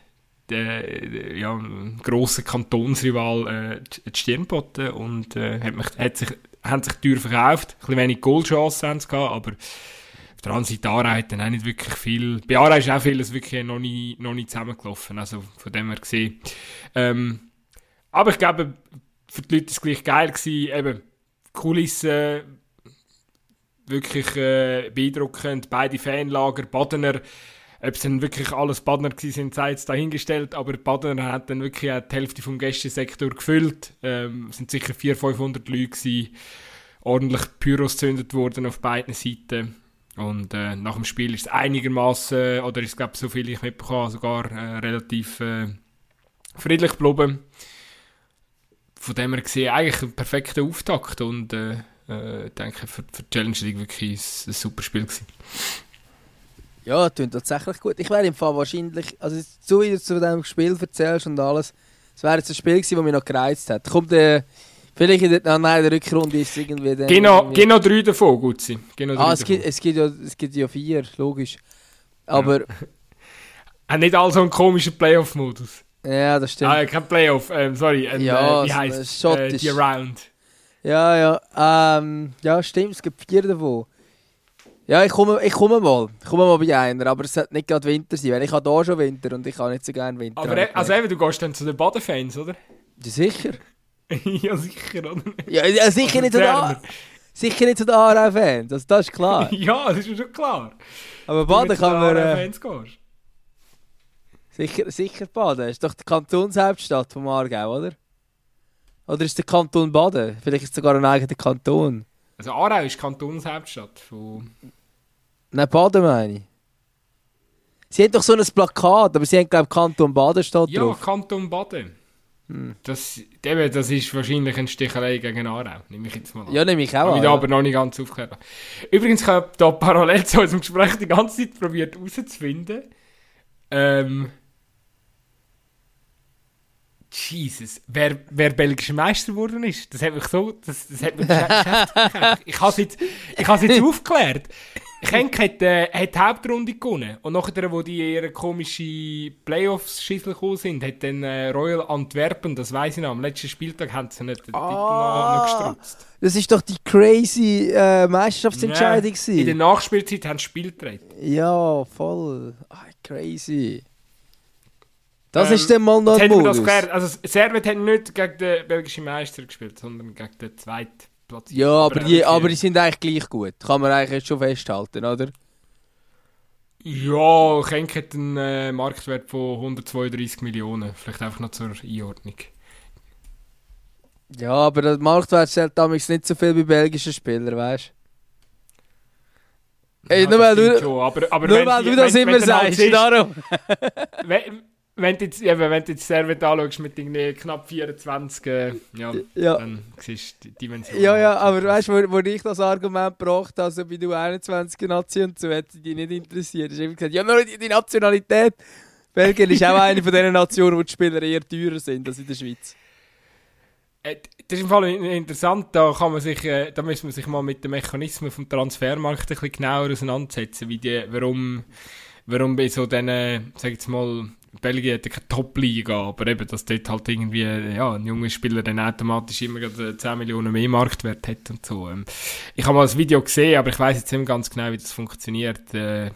der, ja, einen grossen Kantonsrival äh, die Stirn geboten und äh, hat, mich, hat sich, haben sich teuer verkauft. Ein bisschen wenig Goalchancen haben sie gehabt, aber Seite Aarau hat dann auch nicht wirklich viel, bei Aarau ist auch vieles wirklich noch nie, noch nie zusammengelaufen, also von dem her gesehen. Ähm, aber ich glaube, für die Leute war es gleich geil gewesen, eben, Kulissen, wirklich äh, beeindruckend, beide Fanlager, Badener, ob es dann wirklich alles gewesen sind, sei jetzt dahingestellt, aber Badner hat dann wirklich auch die Hälfte vom Gästesektor gefüllt. Ähm, es sind sicher 400, 500 Leute gewesen. Ordentlich Pyros gezündet worden auf beiden Seiten. Und äh, nach dem Spiel ist es einigermaßen oder ist glaube so viel ich mitbekommen, sogar äh, relativ äh, friedlich geblieben. Von dem her gesehen eigentlich ein perfekter Auftakt und äh, äh, denke für, für die Challenge League wirklich ein, ein super Spiel gewesen. Ja, klingt tatsächlich gut. Ich wäre im Fall wahrscheinlich, also so wie du zu diesem Spiel erzählst und alles, es wäre jetzt ein Spiel gewesen, das mich noch gereizt hat. Kommt der, vielleicht in der, ah, nein, in der Rückrunde ist es irgendwie dann... Genau, irgendwie- genau drei davon, Gutzi. Genau Ah, es gibt, es, gibt ja, es gibt ja vier, logisch. Aber, Haben nicht alle so einen komischen Playoff-Modus. ja, das stimmt. Ah, kein Playoff, ähm, sorry. Ein, Ja, äh, wie heisst es? Schottisch. Äh, die Round. Ja, ja, ähm, ja, stimmt, es gibt vier davon. Ja, ich komme, ich komme mal. Ich komme mal bei einer, aber es sollte nicht gerade Winter sein, weil ich habe hier schon Winter und ich habe nicht so gerne Winter. Aber ich also eben, du gehst dann zu den Baden-Fans, oder? ja, sicher. ja, sicher, oder? Ja, ja sicher, nicht zu den, A- sicher nicht zu den Aarau-Fans, also, das ist klar. ja, das ist mir schon klar. Aber Baden kann man... Äh, sicher, sicher Baden, ist doch die Kantonshauptstadt vom Aargau, oder? Oder ist der Kanton Baden? Vielleicht ist es sogar ein eigener Kanton. Also Aarau ist Kantonshauptstadt von... Nein, Baden meine ich. Sie haben doch so ein Plakat, aber sie haben, glaube ich, Kanton Baden steht Ja, drauf. Kanton Baden. Hm. Das, eben, das ist wahrscheinlich eine Stichelei gegen Aarau, nehme ich jetzt mal an. Ja, nehme ich auch an. ich ja. aber noch nicht ganz aufgeklärt. Übrigens, ich habe da parallel zu unserem Gespräch die ganze Zeit probiert herauszufinden. Ähm. Jesus, wer, wer belgischer Meister geworden ist, das hat mich so, das, das hat mich beschäftigt. Ich habe es jetzt, ich habe es jetzt aufgeklärt. Genk hat, äh, hat die Hauptrunde gewonnen und nachher, wo die ihre komische Playoffs-Schissel gekommen sind, hat dann äh, Royal Antwerpen, das weiß ich noch, am letzten Spieltag haben sie nicht den Titel noch, noch gestrutzt. Das ist doch die crazy äh, Meisterschaftsentscheidung. Ja, In der. Nachspielzeit haben sie Spiel gedreht. Ja, voll. Ah, crazy. Das Ähm, ist dann mal noch ein Modus. Also Servet hat nicht gegen den belgischen Meister gespielt, sondern gegen den Zweitplatz. Ja, aber die, aber die sind eigentlich gleich gut. Kann man eigentlich jetzt schon festhalten, oder? Ja, Genk hat einen äh, Marktwert von 132 Millionen. Vielleicht einfach noch zur Einordnung. Ja, aber der Marktwert zählt damals nicht so viel bei belgischen Spielern, weißt du? Ey, Ja, nur weil du- schon, aber, aber Nur weil die- du das wenn- immer wenn halt sagst, siehst, darum. wenn, wenn du jetzt, eben, wenn du jetzt Servet anschaust mit irgendwie knapp 24, äh, ja, Ja. dann siehst du die Dimension. Ja, ja, halt. aber weißt du, wo, wo ich das Argument gebracht habe, also bei du 21 Nazi und so, hat sie die nicht interessiert. Ich habe gesagt, ja, nur die, die Nationalität. Belgien ist auch eine von diesen Nationen, wo die Spieler eher teurer sind als in der Schweiz. Äh, Das ist im Fall in- interessant, da kann man sich, äh, da muss man sich mal mit den Mechanismen vom Transfermarkt ein bisschen genauer auseinandersetzen, wie die, warum warum bei so diesen, sag ich jetzt mal, Belgien hat ja keine Top-Liga, aber eben, dass dort halt irgendwie, ja, ein junger Spieler dann automatisch immer gerade 10 Millionen mehr Marktwert hat und so. Ähm, ich habe mal das Video gesehen, aber ich weiß jetzt nicht ganz genau, wie das funktioniert. Äh,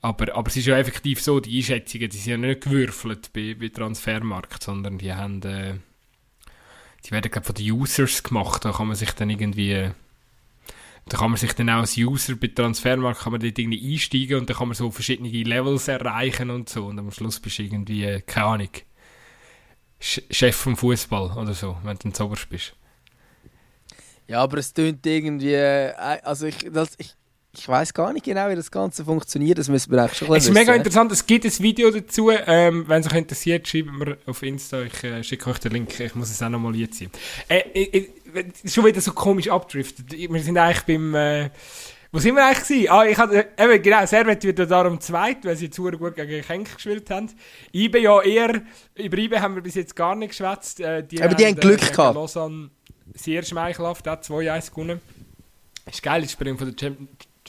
aber, aber es ist ja effektiv so, die Einschätzungen, die sind ja nicht gewürfelt bei, bei Transfermarkt, sondern die haben, äh, die werden glaube von den Users gemacht, da kann man sich dann irgendwie da kann man sich dann auch als User bei Transfermarkt kann man dort irgendwie einsteigen und dann kann man so verschiedene Levels erreichen und so und am Schluss bist du irgendwie, äh, keine Ahnung, Chef vom Fußball oder so, wenn du dann oberst bist. Ja, aber es tönt irgendwie, äh, also ich, das, ich, ich weiß gar nicht genau, wie das Ganze funktioniert. Das müssen wir eigentlich schon Es ist mega interessant. Es gibt ein Video dazu. Ähm, wenn es euch interessiert, schreibt mir auf Insta. Ich äh, schicke euch den Link. Ich muss es auch nochmal ziehen. Äh, äh, schon wieder so komisch abdriftet. Wir sind eigentlich beim... Äh, wo sind wir eigentlich gewesen? Ah, ich hatte, eben, genau, Servet wird darum zweit, weil sie jetzt gut gegen Genk gespielt haben. IBE ja eher, über IBE haben wir bis jetzt gar nicht geschwätzt. Äh, die Aber die haben, haben Glück äh, gehabt. Lausanne sehr schmeichelhaft, auch 2-1 gewonnen. Ist geil, ich springe von der,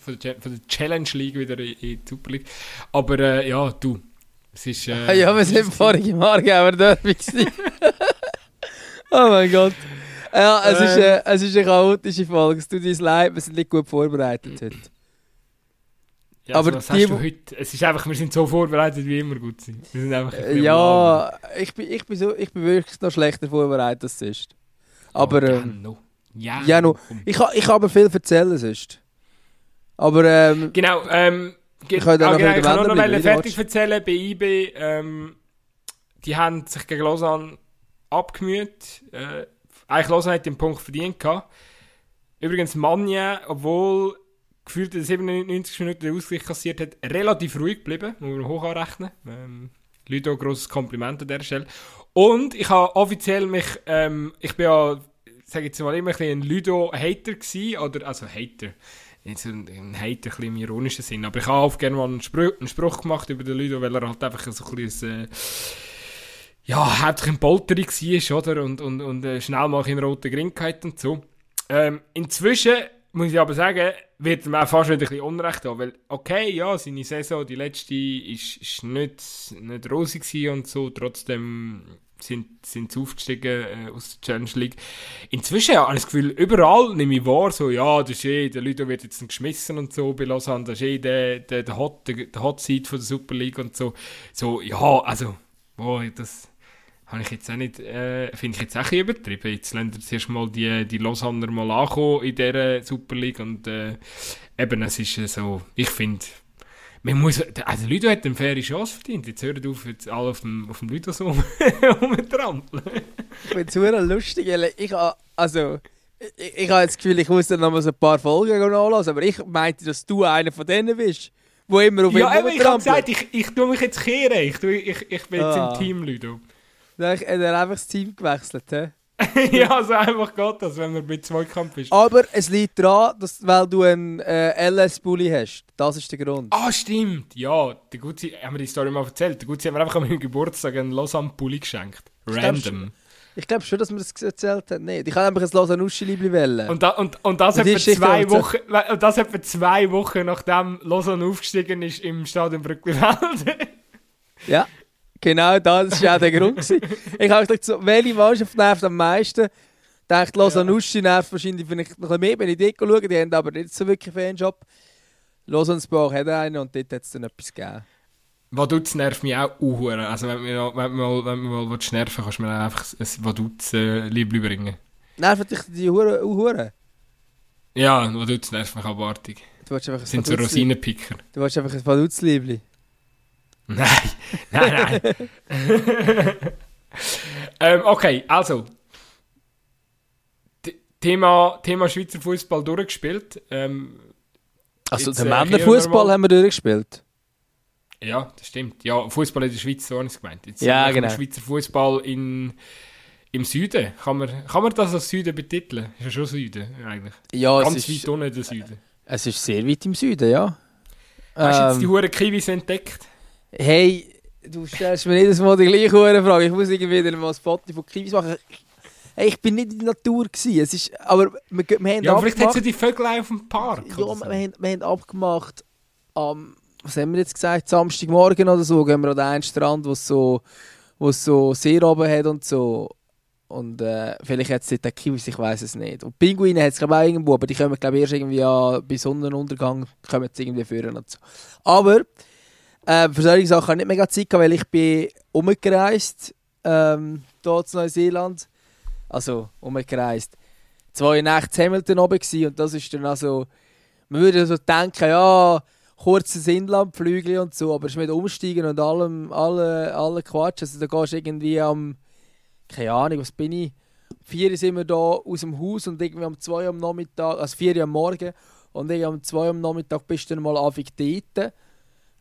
von der, von der Challenge League wieder in, in die Super League. Aber äh, ja, du, es ist... Äh, ja, wir sind vorige Margauer Derby Oh mein Gott. Ja, es, ist, äh, es ist eine chaotische Folge. Es tut uns leid, wir sind nicht gut vorbereitet heute. Ja, aber also, die, heute? Es ist einfach, wir sind so vorbereitet, wie immer gut sind. Wir sind einfach ein ja, ich bin, ich, bin so, ich bin wirklich noch schlechter vorbereitet als sonst. Aber... Oh, ähm, no. Ja, ja no. Ich, ich habe viel erzählen sonst. Aber ähm, Genau, ähm... Ich kann, ah, genau, ich kann noch mal fertig erzählen, bei IB, ähm, die haben sich gegen Lausanne abgemüht, äh, eigentlich Lausanne hat den Punkt verdient gehabt. Übrigens, Manja, obwohl gefühlt in 97 Minuten den Ausgleich kassiert hat, relativ ruhig geblieben, muss man hoch anrechnen. Ähm, Ludo, grosses Kompliment an der Stelle. Und ich habe offiziell mich, ähm, ich bin ja, sage jetzt mal, immer ein, ein Ludo-Hater gewesen, oder, also Hater, jetzt ein, ein Hater ein im ironischen Sinn, aber ich habe oft gerne mal einen Spruch, einen Spruch gemacht über den Ludo, weil er halt einfach so ein bisschen, äh, ja, hauptsächlich ein Polteri war, oder? Und, und, und äh, schnell mal in roten Gring und so. Ähm, inzwischen, muss ich aber sagen, wird mir auch fast wieder ein bisschen Unrecht haben, weil, okay, ja, seine Saison, die letzte, ist, ist nicht, nicht rosig und so, trotzdem sind, sind sie aufgestiegen äh, aus der Challenge League. Inzwischen habe ich das Gefühl, überall nehme ich wahr, so, ja, das ist eh, der Leute wird jetzt geschmissen und so bei Lausanne, das ist eh der, der, der, Hot, der, der Hot Seat von der Super League und so. So, ja, also, boah, das habe ich jetzt auch nicht, äh, finde ich jetzt auch ein übertrieben. Jetzt lernt ihr zuerst mal die, die Lausanner mal ankommen in dieser Super League und äh, eben, es ist so, ich finde, man muss, also Ludo hat eine faire Chance verdient. Jetzt hört auf, jetzt alle auf dem, auf dem Ludo so rumtrampeln. ich finde es super lustig, ich habe, also, ich, ich habe das Gefühl, ich muss dann noch mal so ein paar Folgen nachlassen, aber ich meinte, dass du einer von denen bist, wo immer auf Ja, aber ich habe gesagt, ich, ich tue mich jetzt kehren. Ich, ich, ich bin jetzt ah. im Team, Ludo. Dann hat er einfach das Team gewechselt, hä? ja, also einfach geht das, wenn man bei Zweikampf ist. Aber es liegt daran, dass, weil du einen äh, LS-Bully hast. Das ist der Grund. Ah, stimmt. Ja, der Gutzi, haben wir die Story mal erzählt. Der Gutzi hat mir einfach an meinem Geburtstag einen Lausanne-Pulli geschenkt. Random. Ich glaube schon, dass wir das erzählt haben. Nein, ich kann einfach ein Lausanne-Uschi-Liebli wählen. Und, da, und, und das, etwa zwei Wochen, und das etwa zwei Wochen nachdem Lausanne aufgestiegen ist im Stadion Brückli-Welde. ja. Genau, das war auch der Grund. Gewesen. Ich habe gedacht, so, welche Mannschaft nervt am meisten? Ich dachte, Lausanne-Uschi ja. nervt wahrscheinlich vielleicht noch ein bisschen mehr, wenn ich dort schaue. Die haben aber nicht so wirklich Fanshop. Lausanne-Sport hat einen und dort hat es dann etwas gegeben. Vaduz nervt mich auch uhuere. Also wenn du wenn mal, wenn mal willst nerven kannst du mir einfach ein Vaduz äh, Liebli bringen. Nerven dich die Uhuren? Uhuren? Ja, Vaduz nervt mich abartig. Du willst einfach ein Sind so Rosinenpicker. Du willst einfach ein Vaduz-Liebli? Nein, nein, nein. ähm, okay, also. Thema, Thema Schweizer Fußball durchgespielt. Ähm, also, den äh, Männerfußball haben wir durchgespielt. Ja, das stimmt. Ja, Fußball in der Schweiz, so habe ich es gemeint. Jetzt ja, genau. Schweizer Fußball in, im Süden. Kann man, kann man das als Süden betiteln? Ist ja schon Süden, eigentlich. Ja, Ganz es ist, weit unten der Süden. Es ist sehr weit im Süden, ja. Hast du ähm, jetzt die Huren Kiwis entdeckt? Hey, du stellst mir jedes Mal die gleiche Frage. Ich muss irgendwie wieder mal ein Foto von Kiwis machen. Hey, ich bin nicht in der Natur gewesen. Es ist, aber wir, wir haben Ja, vielleicht hat sie die Vögel auf dem Park. Ja, wir, haben, wir haben abgemacht am was haben wir jetzt gesagt, Samstagmorgen oder so, gehen wir an den Strand, wo es so, wo so See oben hat und so. Und äh, vielleicht hat es dort auch Kiwis, ich weiß es nicht. Und Pinguine hat es glaube ich auch irgendwo, aber die kommen glaube ich erst irgendwie an, bei Sonnenuntergang kommen sie irgendwie führen und so. Aber äh, für solche Sachen ich nicht mega Zeit weil ich bin umgereist, ähm, hier zu Neuseeland. Also umgereist. Zwei Nächte in Hamilton oben gewesen, und das ist dann also, man würde so denken, ja, kurzes Inlandflügel und so, aber es ist mit Umsteigen und allem, alle, alle Quatsch. Also da gehst du irgendwie am keine Ahnung, was bin ich? 4 sind wir da aus dem Haus und irgendwie um 2 am Nachmittag, also 4 Uhr am Morgen und irgendwie um 2 am Nachmittag bist du dann mal anfang dort.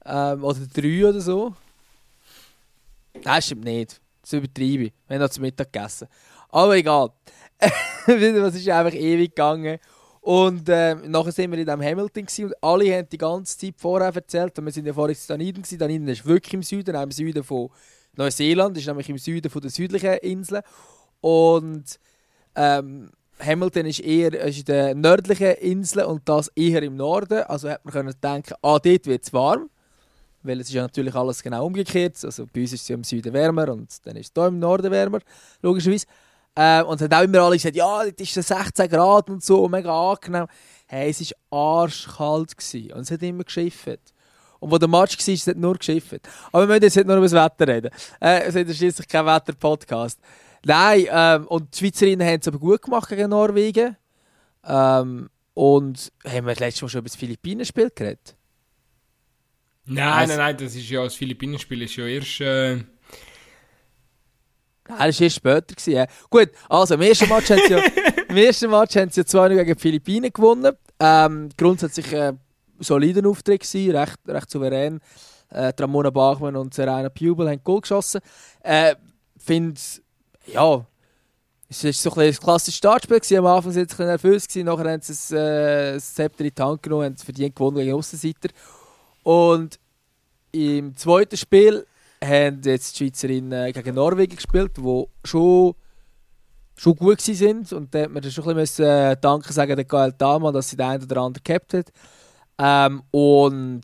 Ähm, oder 3 oder so. Nein, stimmt nicht. Das übertreibe ich. Wir haben noch zum Mittag gegessen. Aber egal. es ist einfach ewig gegangen. Und äh, nachher sind wir in diesem Hamilton gewesen, und alle haben die ganze Zeit vorher erzählt, und wir sind ja vorher in gewesen. Dunedin ist wirklich im Süden, im Süden von Neuseeland ist nämlich im Süden von der südlichen Insel und ähm, Hamilton ist eher ist in der nördlichen Insel und das eher im Norden. Also hat man können denken, ah, dort wird es warm. Weil es ist ja natürlich alles genau umgekehrt. Also bei uns ist es ja im Süden wärmer und dann ist es hier im Norden wärmer, logischerweise. Ähm, und hat auch immer alle gesagt, ja, dort ist es 16 Grad und so, mega angenehm. Hey, es war arschkalt gewesen. und es hat immer geschifft. Und wo der Match war, es nur geschifft. Aber wir müssen jetzt nicht nur über das Wetter reden. Äh, es ist schließlich kein Wetter-Podcast. Nein, ähm, und die Schweizerinnen haben es aber gut gemacht gegen Norwegen. Ähm, und haben wir das letzte Mal schon über das Philippinen-Spiel geredet? Nein, nein, nein, das ist ja das Philippinen-Spiel ist ja erst. Äh... Nein, das war erst später. Gewesen, ja. Gut, also im ersten Match haben sie ja, im ersten Match haben sie ja 2 gegen die Philippinen gewonnen. Ähm, grundsätzlich äh, solider Auftritt gewesen, recht, recht souverän. Äh, Ramona Bachmann und Serena Pubel haben Goal geschossen. Äh, finde, ja, es war so ein, ein klassisches Startspiel. Gewesen. Am Anfang waren sie nervös, gewesen, nachher haben sie das, äh, das Zepter in die Hand genommen und verdient gewonnen gegen Aussenseiter. Und im zweiten Spiel haben jetzt die Schweizerinnen gegen Norwegen gespielt, die schon, schon gut waren. Und da hat man schon ein bisschen äh, Danke sagen der Gael Dama, dass sie den einen oder anderen gehabt hat. Ähm, und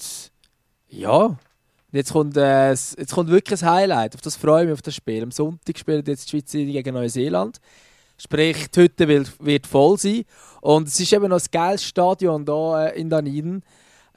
ja, jetzt kommt, äh, jetzt kommt wirklich ein Highlight. Auf das freue ich mich, auf das Spiel. Am Sonntag spielt jetzt die Schweiz gegen Neuseeland. Sprich, die Hütte wird, wird voll sein. Und es ist eben noch ein geiles Stadion hier äh, in Dunedin.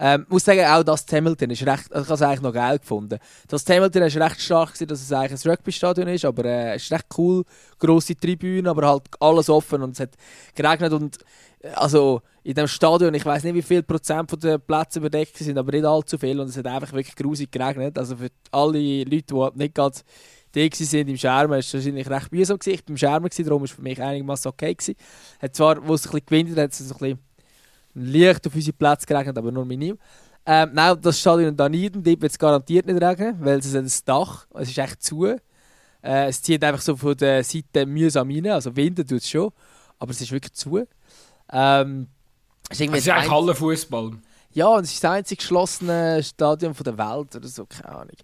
Ähm, muss sagen, auch das Hamilton ist recht, also ich habe es eigentlich noch geil gefunden. Das Hamilton ist recht stark gewesen, dass es eigentlich ein Rugby-Stadion ist, aber äh, es ist recht cool, grosse Tribünen, aber halt alles offen und es hat geregnet und äh, also in dem Stadion, ich weiß nicht, wie viel Prozent von den Plätzen überdeckt sind, aber nicht allzu viel und es hat einfach wirklich grusig geregnet. Also für alle Leute, die nicht gerade die sind im Schermen, war es wahrscheinlich recht mühsam. Ich war im Schermen, darum war es für mich einigermaßen okay gewesen. Hat zwar, wo es ein bisschen gewinnt hat, es ein bisschen leicht auf unsere Plätze geregnet, aber nur minim. Ähm, nein, das Stadion in Dunedin, dort wird es garantiert nicht regnen, weil es ein Dach, es ist echt zu. Äh, es zieht einfach so von der Seite mühsam rein, also Winden tut es schon, aber es ist wirklich zu. Ähm, es ist, es ist eigentlich Hallenfußball. Ja, und es ist das einzige geschlossene Stadion von der Welt oder so, keine Ahnung.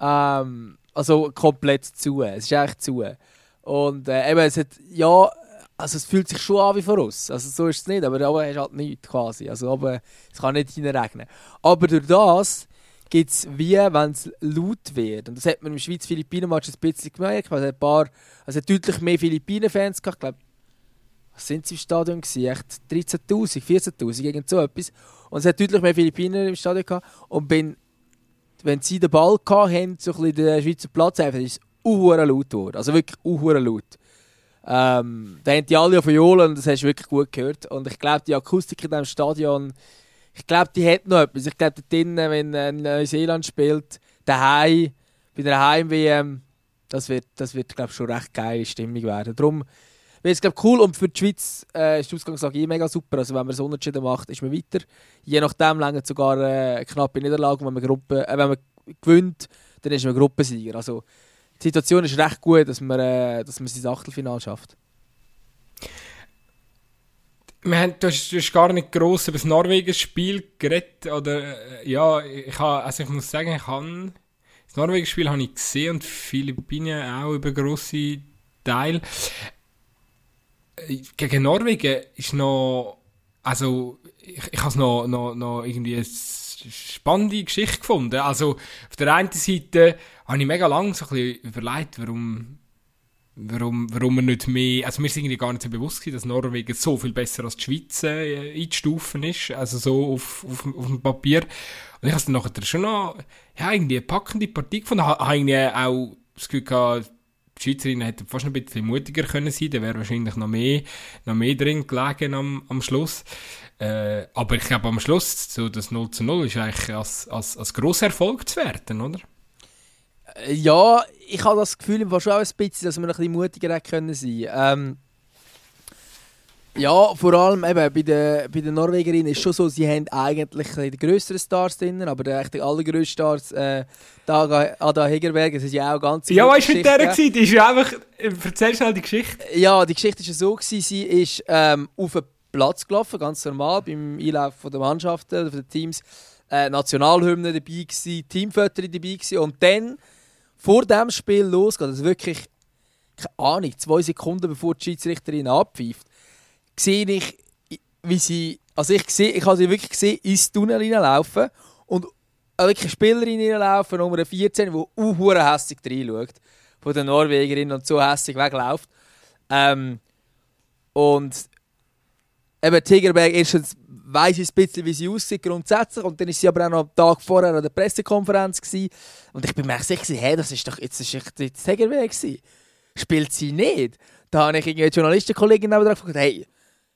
Ähm, also komplett zu. Es ist echt zu. Und äh, eben, es hat, ja, also es fühlt sich schon an wie vor uns. Also so ist es nicht, aber oben hast halt nichts quasi. Also oben, es kann nicht regnen. Aber durch das gibt es wie, wenn es laut wird. Und das hat man im Schweiz-Philippinen-Match ein bisschen gemerkt. Also ein paar, also deutlich mehr Philippinen-Fans gehabt. Glaube, was sind sie im Stadion gewesen? Echt 13'000, 14'000, irgend so etwas. Und es hat deutlich mehr Philippiner im Stadion gehabt. Und wenn, wenn sie den Ball hatten, so ein bisschen den Schweizer Platz, einfach, ist es laut geworden. Also wirklich laut. Ähm, da haben die alle auf Violen und das hast du wirklich gut gehört. Und ich glaube, die Akustik in diesem Stadion, ich glaube, die hat noch etwas. Ich glaube, drinnen, wenn äh, Neuseeland spielt, daheim, bei der Heim-WM, das wird, das wird glaube schon recht geile Stimmung werden. Darum wäre es glaube cool und für die Schweiz äh, ist die Ausgangslage eh mega super. Also wenn man so unentschieden macht, ist man weiter. Je nachdem länger sogar äh, knappe Niederlage. Wenn man, Gruppe, äh, wenn man gewinnt, dann ist man Gruppensieger. Also die Situation ist recht gut, dass man, äh, dass man sein Achtelfinale schafft. Haben, du, hast, du hast gar nicht gross über das Norwegen-Spiel geredet. Oder, äh, ja, ich, ha, also ich muss sagen, ich habe das Norwegen-Spiel habe ich gesehen und die Philippinen auch über grosse Teile. Äh, gegen Norwegen ist noch, also ich, ich habe es noch, noch, noch irgendwie spannende Geschichte gefunden. Also, auf der einen Seite habe ich mega lange so ein bisschen überlegt, warum, warum, warum wir nicht mehr, also mir ist irgendwie gar nicht so bewusst gewesen, dass Norwegen so viel besser als die Schweiz äh, einzustufen ist, also so auf, auf, auf dem Papier. Und ich habe dann nachher schon noch, ja, irgendwie eine packende Partie gefunden, habe irgendwie auch das Gefühl gehabt, die Schweizerinnen hätten fast ein bisschen mutiger können sein, da wäre wahrscheinlich noch mehr, noch mehr drin gelegen am, am Schluss. Äh, aber ich glaube, am Schluss, so das 0 zu 0 ist eigentlich als, als, als grosser Erfolg zu werten, oder? Äh, ja, ich habe das Gefühl im Fall schon auch ein bisschen, dass wir ein bisschen mutiger hätten können sein. Ähm, ja, vor allem eben bei den, bei den Norwegerinnen ist es schon so, sie haben eigentlich die grösseren Stars drin, aber der echt allergrößte Stars, äh, Daga, Ada Hegerberg, das ist ja auch ganz Ja, weißt du, mit der gewesen? Die ist ja einfach, erzähl schnell die Geschichte. Ja, die Geschichte ist so gewesen, sie ist ähm, auf den Platz gelaufen, ganz normal, beim Einlauf der Mannschaften, der Teams, äh, Nationalhymne dabei gewesen, Teamfotos dabei gewesen und dann, vor dem Spiel losgeht, also wirklich, keine Ahnung, zwei Sekunden bevor die Schiedsrichterin abpfeift, sehe ich, wie sie, also ich sehe, ich habe sie wirklich gesehen, ins Tunnel reinlaufen und wirklich eine Spielerin reinlaufen, Nummer 14, die uh, hässig reinschaut, von der Norwegerin und so hässig wegläuft. Ähm, und eben Tigerberg erstens ich ein bisschen, wie sie aussieht grundsätzlich und dann ist sie aber auch noch am Tag vorher an der Pressekonferenz gewesen. und ich bin mir sicher, hey, das ist doch jetzt, ist jetzt Tigerberg gewesen. Spielt sie nicht? Da habe ich irgendwie eine Journalistenkollegin gefragt, hey,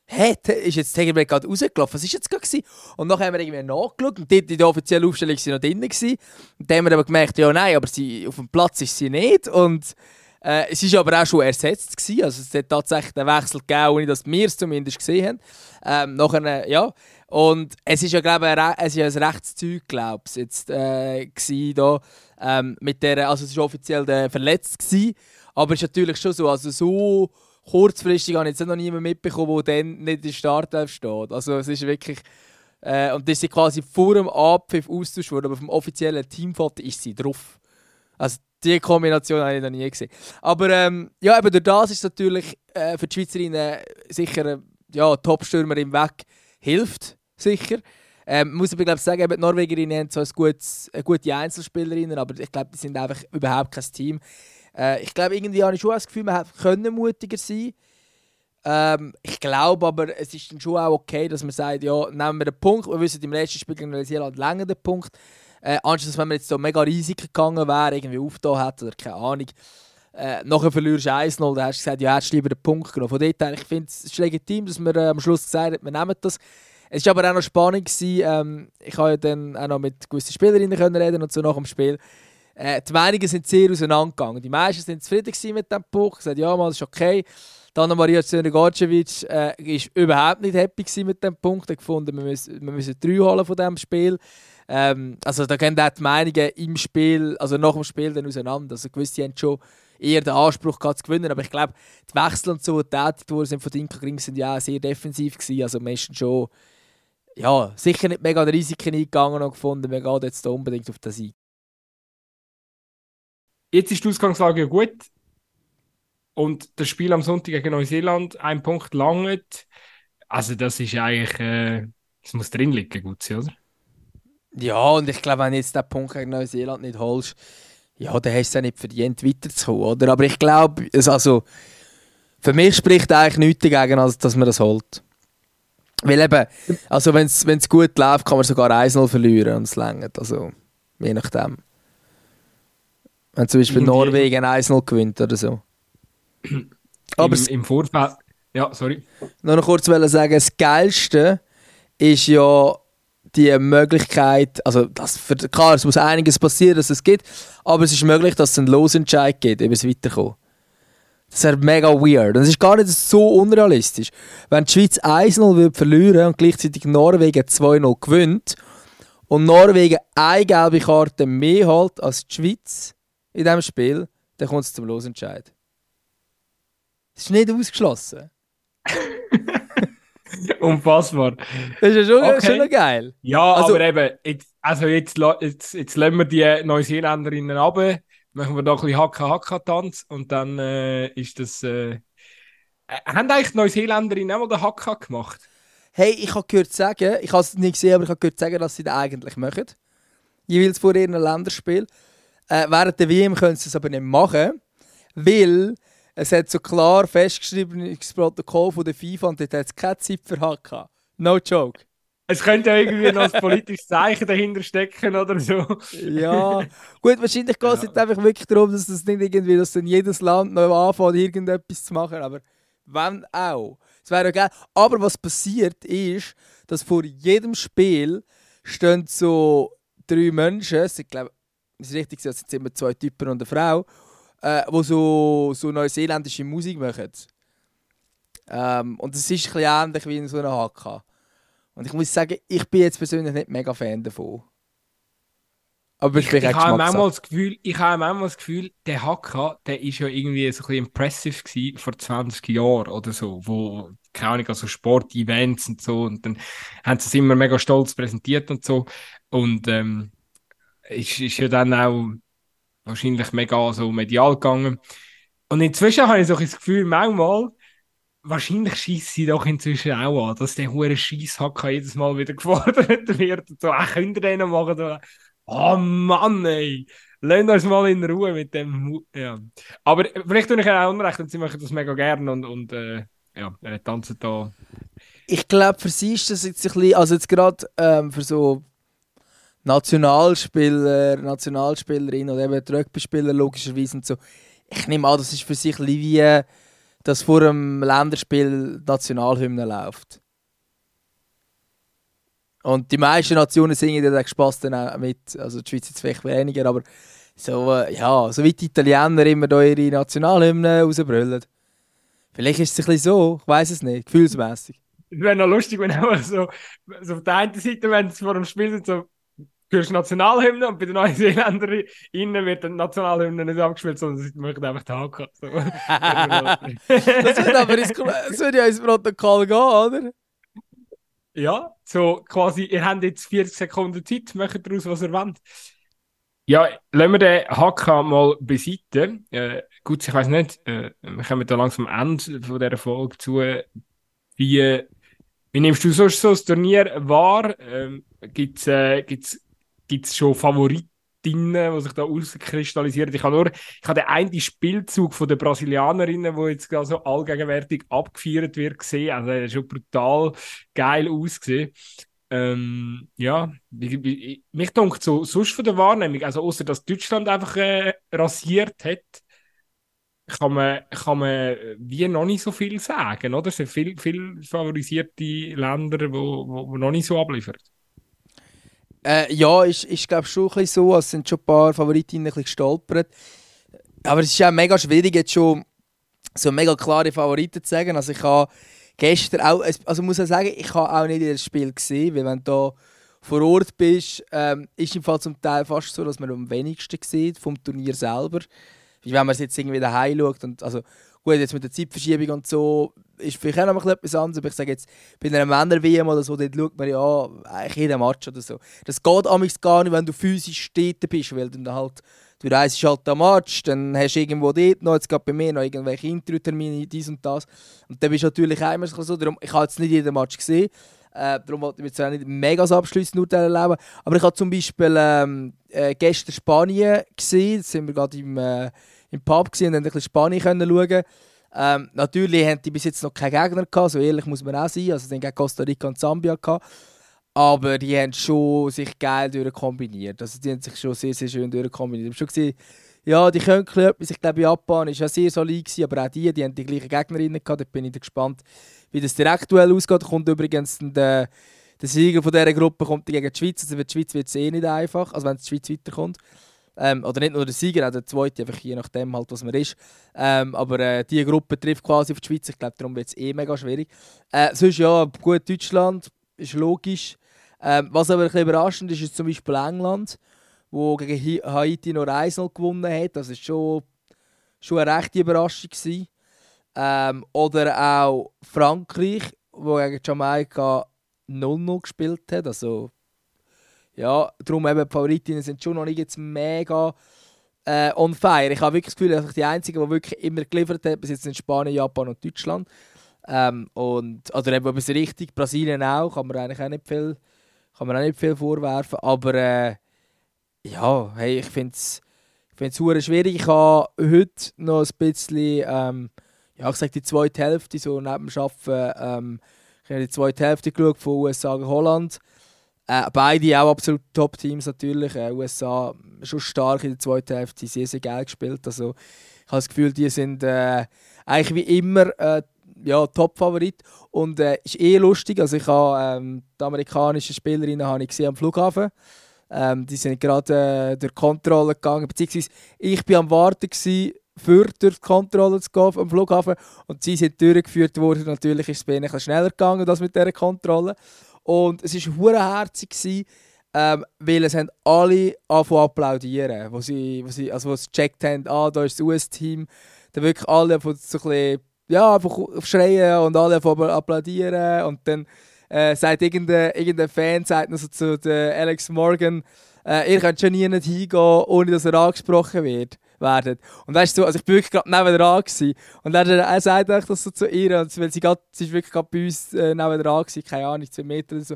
hä, ist jetzt Tegerberg gerade rausgelaufen? Was ist jetzt gerade? Und dann haben wir irgendwie nachgeschaut und dort in der offiziellen Aufstellung war sie noch drin. Gewesen. Und dann haben wir aber gemerkt, ja nein, aber sie, auf dem Platz ist sie nicht. Und äh, es war aber auch schon ersetzt. Gewesen. Also es hat tatsächlich einen Wechsel gegeben, ohne dass wir es zumindest gesehen haben. Ähm, nachher, äh, ja. Und es ist ja, glaube ich, es ist ein Rechtszeug, glaube ich, jetzt äh, da, ähm, mit der, also es war offiziell der verletzt gewesen, aber es ist natürlich schon so, also so kurzfristig habe ich jetzt noch niemanden mitbekommen, der dann nicht in Startelf steht. Also es ist wirklich... Äh, und das ist quasi vor dem Abpfiff austauscht worden, aber vom offiziellen Teamfoto ist sie drauf. Also diese Kombination habe ich noch nie gesehen. Aber ähm, ja, eben durch das ist natürlich äh, für die Schweizerinnen sicher äh, ja, Top-Stürmer im Weg hilft, sicher. Ähm, muss aber glaube sagen, die Norwegerinnen haben zwar ein gute Einzelspielerinnen, aber ich glaube, die sind einfach überhaupt kein Team. Äh, ich glaube, irgendwie habe ich schon das Gefühl, man hätte mutiger sein ähm, Ich glaube aber, es ist dann schon auch okay, dass man sagt, ja, nehmen wir den Punkt. Wir wissen, im letzten Spiel gegen Neuseeland länger den Punkt. Äh, anstatt wenn man jetzt so mega Risiken gegangen wäre, irgendwie aufgetan hätte oder keine Ahnung. Äh, nachher verlierst du 1-0, dann hast du gesagt, ja, hättest lieber den Punkt genommen. Von dort her, ich finde es legitim, dass wir äh, am Schluss gesagt haben, wir nehmen das. Es war aber auch noch spannend. Gewesen, ähm, ich habe ja dann auch noch mit gewissen Spielerinnen können reden und so nach dem Spiel. Äh, die Meinungen sind sehr auseinandergegangen. Die meisten sind zufrieden mit dem Punkt, gesagt, ja, mal, ist okay. Dann Maria Zöner-Gorcevic äh, ist überhaupt nicht happy mit dem Punkt. Er gefunden, wir müssen, wir müssen drei holen von diesem Spiel. Ähm, also da gehen auch die Meinungen im Spiel, also nach dem Spiel dann auseinander. Also gewisse haben schon eher den Anspruch gehabt zu gewinnen, aber ich glaube, die Wechsel und so, die tätig wurden sind von Dinka Gring sind ja auch sehr defensiv gewesen. Also meistens schon, ja, sicher nicht mega Risiken eingegangen und gefunden, wir gehen jetzt da unbedingt auf den Sieg. Jetzt ist die Ausgangslage gut. Und das Spiel am Sonntag gegen Neuseeland, ein Punkt langt. Also, das ist eigentlich, äh, muss drin liegen, gut oder? Ja, und ich glaube, wenn du jetzt den Punkt gegen Neuseeland nicht holst, ja, dann hast du es ja nicht verdient, weiterzukommen, oder? Aber ich glaube, also, für mich spricht eigentlich nichts dagegen, als dass man das holt. Weil eben, also wenn es gut läuft, kann man sogar 1-0 verlieren und es längert. Also, je nachdem. Wenn zum Beispiel Norwegen 1-0 gewinnt oder so. Aber Im, im Vorfeld. Ja, sorry. Noch noch kurz sagen, das Geilste ist ja die Möglichkeit, also das, für, klar, es muss einiges passieren, dass es geht, aber es ist möglich, dass es einen Losentscheid gibt, über das Weiterkommen. Das wäre mega weird. Und es ist gar nicht so unrealistisch. Wenn die Schweiz 1-0 verlieren und gleichzeitig Norwegen 2-0 gewinnt und Norwegen eine gelbe Karte mehr hat als die Schweiz, in diesem Spiel, dann kommt es zum Losentscheid. Das ist nicht ausgeschlossen. Unfassbar. Das ist ja schon, okay. schon geil. Ja, also, aber eben, jetzt, also jetzt, jetzt, jetzt lassen wir die Neuseeländerinnen ab, machen wir da ein bisschen Haka-Haka-Tanz und dann äh, ist das. Äh, äh haben eigentlich die Neuseeländerinnen auch mal den Haka gemacht? hey, ich habe gehört sagen, ich habe es nicht gesehen, aber ich habe gehört sagen, dass sie das eigentlich machen. Jeweils vor ihrem Länderspiel. Äh, während der WM können sie es aber nicht machen, weil es hat so klar festgeschriebenes Protokoll von der FIFA und dort hat es keine Zeit für HK. No joke. Es könnte ja irgendwie noch ein politisches Zeichen dahinter stecken oder so. Ja, gut, wahrscheinlich geht es ja. einfach wirklich darum, dass das nicht irgendwie, dass dann jedes Land noch anfängt, irgendetwas zu machen, aber wenn auch. Es wäre ja geil. Aber was passiert ist, dass vor jedem Spiel stehen so drei Menschen, ich glaube, es ist richtig, es sind immer zwei Typen und eine Frau, äh, die so, so neuseeländische Musik machen. Ähm, und das ist ein bisschen ähnlich wie in so einer HK. Und ich muss sagen, ich bin jetzt persönlich nicht mega Fan davon. Aber ich, ich, ich habe manchmal das Gefühl, ich habe manchmal das Gefühl, der Hacker, der ist ja irgendwie so ein bisschen impressive gewesen vor 20 Jahren oder so, wo, keine Ahnung, also Sportevents und so, und dann haben sie es immer mega stolz präsentiert und so. Und ähm, ist, ist ja dann auch wahrscheinlich mega so medial gegangen. Und inzwischen habe ich so das Gefühl, manchmal, wahrscheinlich schießt sie doch inzwischen auch an, dass der hure Schießhacker jedes Mal wieder gefordert wird. Und so, ach, könnt ihr den noch machen? Oh Mann, ey! Lasst uns mal in Ruhe mit dem. Ja. Aber vielleicht tue ich auch unrecht und sie machen das mega gerne und, und äh, ja, tanzt da. Ich glaube, für sie ist das jetzt ein bisschen, also jetzt gerade ähm, für so Nationalspieler, Nationalspielerinnen oder eben Rugby-Spieler logischerweise und so. Ich nehme an, das ist für sich wie dass vor dem Länderspiel Nationalhymne läuft. Und die meisten Nationen singen den Spaß dann auch mit. Also die Schweiz jetzt vielleicht weniger, aber so, äh, ja, so wie die Italiener immer da ihre Nationalhymne rausbrüllen. Vielleicht ist es ein bisschen so, ich weiß es nicht, gefühlsmäßig. Es wäre noch lustig, wenn auch so, so auf der einen Seite, wenn es vor dem Spiel so hörst Nationalhymne und bei den Neuseeländern innen wird die Nationalhymne nicht abgespielt, sondern sie machen einfach die Haka. So. das wird aber ins, das wird ja ins Protokoll gehen, oder? Ja, so quasi, ihr habt jetzt 40 Sekunden Zeit, macht daraus, was ihr wollt. Ja, lassen wir den Haka mal beiseite. Äh, gut, ich weiß nicht, äh, wir kommen da langsam am Ende von dieser Folge zu. Wie, wie nimmst du sonst so das Turnier wahr? Ähm, Gibt es äh, gibt es schon Favoritinnen, die sich da auskristallisieren. Ich habe nur ich habe den einen Spielzug von der Brasilianerinnen, wo jetzt so allgegenwärtig abgefeiert wird, gesehen. Also, er ist schon brutal geil ausgesehen. Ähm, ja, mich denkt so, sonst von der Wahrnehmung, also außer dass Deutschland einfach äh, rasiert hat, kann man, kann man wie noch nicht so viel sagen, oder? Es sind viele viel favorisierte Länder, die wo, wo, wo noch nicht so abliefern. Äh, ja, ist, ist glaube schon ein bisschen so. Es sind schon ein paar Favoritinnen ein bisschen gestolpert. Aber es ist ja mega schwierig, jetzt schon so mega klare Favoriten zu sagen. Also ich habe gestern auch, also muss ich sagen, ich habe auch nicht das Spiel gesehen, weil wenn du vor Ort bist, ähm, ist im Fall zum Teil fast so, dass man am wenigsten sieht vom Turnier selber. Wie wenn man es jetzt irgendwie daheim schaut und also gut, jetzt mit der Zeitverschiebung und so ist vielleicht auch noch etwas anderes, aber ich sage jetzt, bei einer Männer-WM oder so, dort schaut man ja eigentlich jeden Match oder so. Das geht amigs gar nicht, wenn du physisch steht bist, weil du dann halt, du reist halt am Match, dann hast du irgendwo dort noch, jetzt gerade bei mir noch irgendwelche Interviewtermine, dies und das. Und dann bist du natürlich einmal so, darum, ich habe jetzt nicht jeden Match gesehen, äh, darum wollte ich mir zwar nicht mega abschließend urteilen erleben, aber ich habe zum Beispiel ähm, äh, gestern Spanien gesehen, da sind wir gerade im, äh, im Pub gesehen und dann ein bisschen Spanien können schauen ähm, natürlich haben die bis jetzt noch keinen Gegner gehabt, so ehrlich muss man auch sein. Also dann gegen Costa Rica und Zambia gehabt. Aber die haben schon sich geil durchkombiniert. Also die haben sich schon sehr, sehr schön durchkombiniert. Ich habe schon gesehen, ja, die können etwas. Ich glaube, Japan war ja sehr solid, gewesen, aber auch die, die haben die gleichen Gegnerinnen gehabt. Da bin ich gespannt, wie das direkt ausgeht. Da kommt übrigens der, der Sieger von dieser Gruppe kommt gegen die Schweiz. Also für die Schweiz wird es eh nicht einfach, also wenn die Schweiz weiterkommt. Ähm, oder nicht nur der Sieger, auch der zweite, einfach je nachdem, halt, was man ist. Ähm, aber äh, diese Gruppe trifft quasi auf die Schweiz. Ich glaube, darum wird es eh mega schwierig. Äh, sonst ja, gut, Deutschland ist logisch. Ähm, was aber ein bisschen überraschend ist, ist zum Beispiel England, wo gegen Haiti noch 1 gewonnen hat. Das war schon, schon eine rechte Überraschung. Ähm, oder auch Frankreich, wo gegen Jamaika 0-0 gespielt hat. Also ja, darum eben die Favoritinnen sind schon noch nicht jetzt mega äh, on fire. Ich habe wirklich das Gefühl, dass ich die Einzigen, die wirklich immer geliefert haben, bis jetzt sind Spanien, Japan und Deutschland. Ähm, und, oder eben es richtig, Brasilien auch, kann man eigentlich auch nicht viel, kann man auch nicht viel vorwerfen. Aber äh, ja, hey, ich finde es ich schwierig. Ich habe heute noch ein bisschen, ähm, ja, ich sage die zweite Hälfte, so neben dem Arbeiten, ähm, ich habe die zweite Hälfte geschaut von USA gegen Holland. Äh, beide auch absolut Top-Teams natürlich. Äh, USA schon stark in der zweiten Hälfte, sehr, sehr geil gespielt. Also, ich habe das Gefühl, die sind äh, eigentlich wie immer äh, ja, Top-Favorit. Und äh, ist eh lustig. Also ich habe ähm, die amerikanischen Spielerinnen habe ich gesehen am Flughafen. Ähm, die sind gerade äh, durch die Kontrolle gegangen, beziehungsweise ich war am Warten gewesen, für durch die Kontrolle zu gehen am Flughafen und sie sind durchgeführt worden. Natürlich ist es ein bisschen schneller gegangen, das mit dieser Kontrolle. Und es war hure ähm, weil es haben alle angefangen applaudieren, wo sie, wo sie, also wo sie gecheckt haben, ah, da ist das US-Team, dann wirklich alle so ein bisschen, ja, einfach schreien und alle von applaudieren. Und dann äh, sagt irgendein, irgendein Fan sagt noch so zu Alex Morgan, äh, ihr könnt schon nie hingehen, ohne dass er angesprochen wird werden. Und weißt du, also ich bin wirklich gerade neben dran gewesen. Und dann, er sagt das so zu ihr, weil sie, grad, sie ist wirklich gerade bei uns äh, neben dran gewesen, keine Ahnung, zwei Meter oder so.